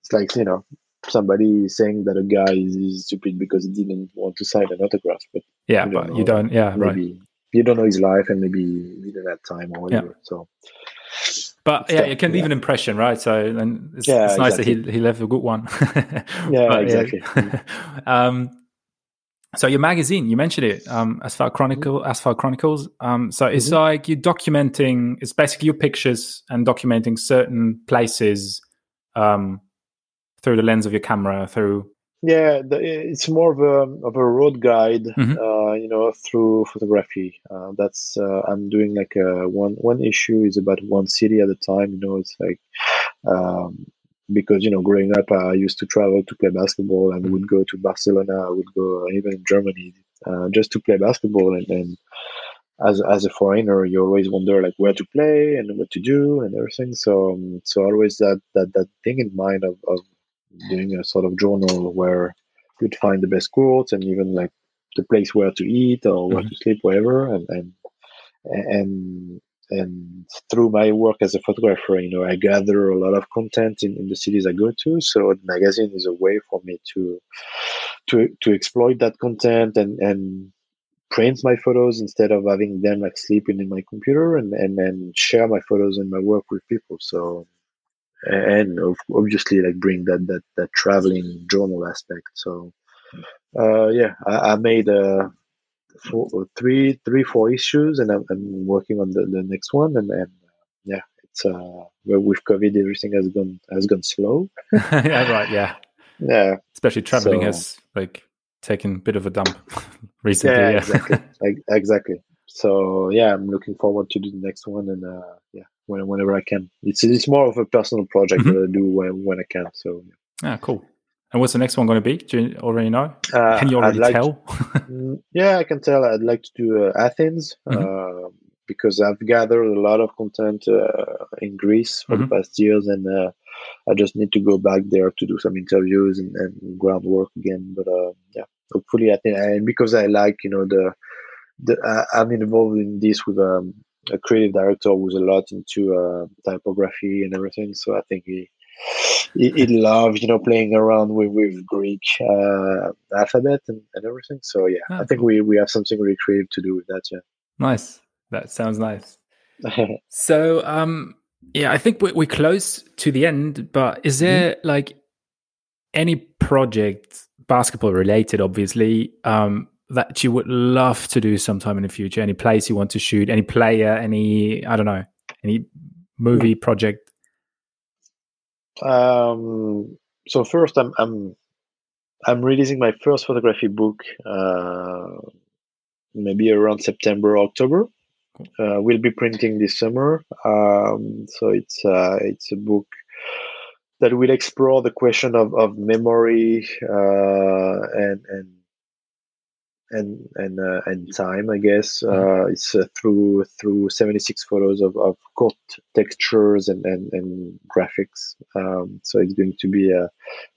it's like you know somebody saying that a guy is, is, stupid because he didn't want to sign an autograph. But yeah, you but know, you don't. Yeah, maybe right. You don't know his life, and maybe he didn't have time or whatever. Yeah. So. But yeah, it can leave yeah. an impression, right? So, and it's, yeah, it's nice exactly. that he he left a good one. yeah, but, exactly. um, so your magazine, you mentioned it, um, Asphalt Chronicle, mm-hmm. Asphalt Chronicles. Um, so it's mm-hmm. like you're documenting. It's basically your pictures and documenting certain places um, through the lens of your camera through yeah the, it's more of a of a road guide mm-hmm. uh, you know through photography uh, that's uh, i'm doing like a one one issue is about one city at a time you know it's like um, because you know growing up i used to travel to play basketball and mm-hmm. would go to barcelona i would go even germany uh, just to play basketball and then as as a foreigner, you always wonder like where to play and what to do and everything. So um, so always that that that thing in mind of, of doing a sort of journal where you'd find the best quotes and even like the place where to eat or where mm-hmm. to sleep, wherever. And, and and and through my work as a photographer, you know, I gather a lot of content in, in the cities I go to. So the magazine is a way for me to to to exploit that content and and print my photos instead of having them like sleeping in my computer and and then share my photos and my work with people. So and obviously like bring that that that traveling journal aspect. So uh, yeah, I, I made uh, four, three, three, four issues, and I'm, I'm working on the, the next one, and, and uh, yeah, it's uh, with COVID, everything has gone has gone slow. yeah, right. Yeah, yeah. Especially traveling So- has like taken a bit of a dump recently. Yeah, Yeah, exactly, Ex- exactly. So yeah, I'm looking forward to do the next one, and uh, yeah, when, whenever I can. It's it's more of a personal project Mhm. that I do when when I can. So yeah. ah, cool. And what's the next one going to be? Do you already know? uh, Can you already like tell? Mm, yeah, I can tell. I'd like to do uh, Athens Mhm. uh, because I've gathered a lot of content uh, in Greece for Mhm. the past years, and uh, I just need to go back there to do some interviews and, and groundwork again. But uh, yeah, hopefully, I think, and because I like, you know, the the I'm involved in this with um, a creative director who's a lot into uh, typography and everything. So I think he. He, he loves, you know, playing around with, with Greek uh, alphabet and, and everything. So yeah, Ah, I think we, we have something really creative to do with that. Yeah, nice. That sounds nice. So, um, yeah, I think we're, we're close to the end. But is there like any project, basketball related, obviously, um, that you would love to do sometime in the future? Any place you want to shoot? Any player? Any I don't know? Any movie project? Um, so first, I'm I'm I'm releasing my first photography book, uh, maybe around September, October. Uh, we'll be printing this summer. Um, so it's uh, it's a book that will explore the question of, of memory uh, and and and and uh, and time. I guess uh, it's uh, through through seventy six photos of, of court textures and and, and graphics. Um, so it's going to be uh,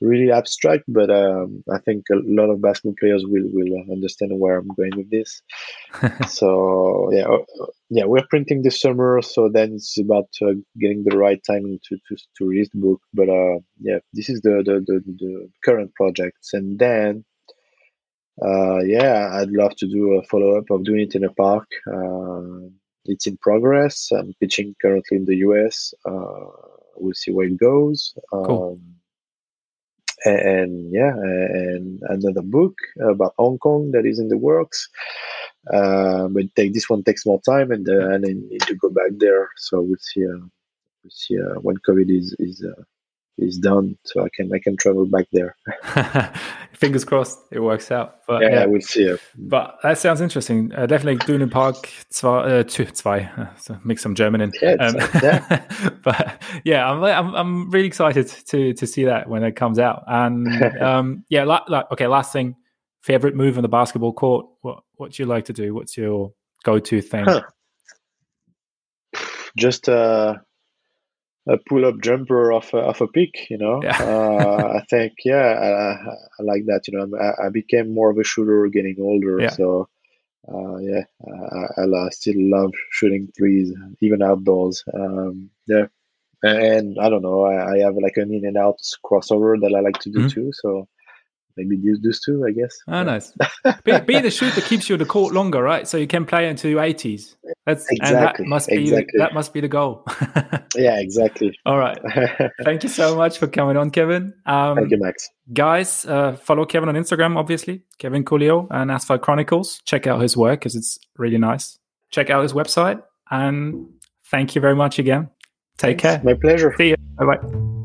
really abstract, but um, I think a lot of basketball players will will understand where I'm going with this. so yeah, uh, yeah, we're printing this summer, so then it's about uh, getting the right timing to, to to release the book. But uh, yeah, this is the the, the the current projects, and then uh, yeah, I'd love to do a follow up of doing it in a park. Uh, it's in progress. I'm pitching currently in the US. Uh, we'll see where it goes. Um, Cool. and, and yeah, and another book about Hong Kong that is in the works. Uh, but take this one takes more time, and uh, and I need to go back there. So we'll see. Uh, we'll see uh, when COVID is is uh, is done, so I can I can travel back there. Fingers crossed it works out. But yeah, yeah, we'll see. Uh, But that sounds interesting. Uh, definitely Dune Park zwei, uh, two, zwei. Uh, so mix some German in. Yeah, it's- yeah. but yeah, I'm, I'm I'm really excited to to see that when it comes out. And um, yeah, la- la- okay. Last thing, favorite move on the basketball court. What what do you like to do? What's your go to thing? Huh. just a, a pull up jumper off a, off a pick, you know. Yeah. uh, I think, yeah, I, I like that. You know, I, I became more of a shooter getting older, Yeah. so uh, yeah, I, I, still love shooting threes, even outdoors. Um, yeah, and, I don't know, I, I have like an in and out crossover that I like to do Mhm. too. So maybe these those two, I guess. Oh, nice. Be, be the shoot that keeps you on the court longer, right? So you can play until your 80s. That's and Exactly, that must be exactly. the, that must be the goal. Yeah, exactly. All right. Thank you so much for coming on, Kevin. Um, Thank you, Max. guys, uh, follow Kevin on Instagram, obviously, Kevin Couliau and Asphalt Chronicles. Check out his work because it's really nice. Check out his website, and thank you very much again. Take care. My pleasure. See you. Bye bye.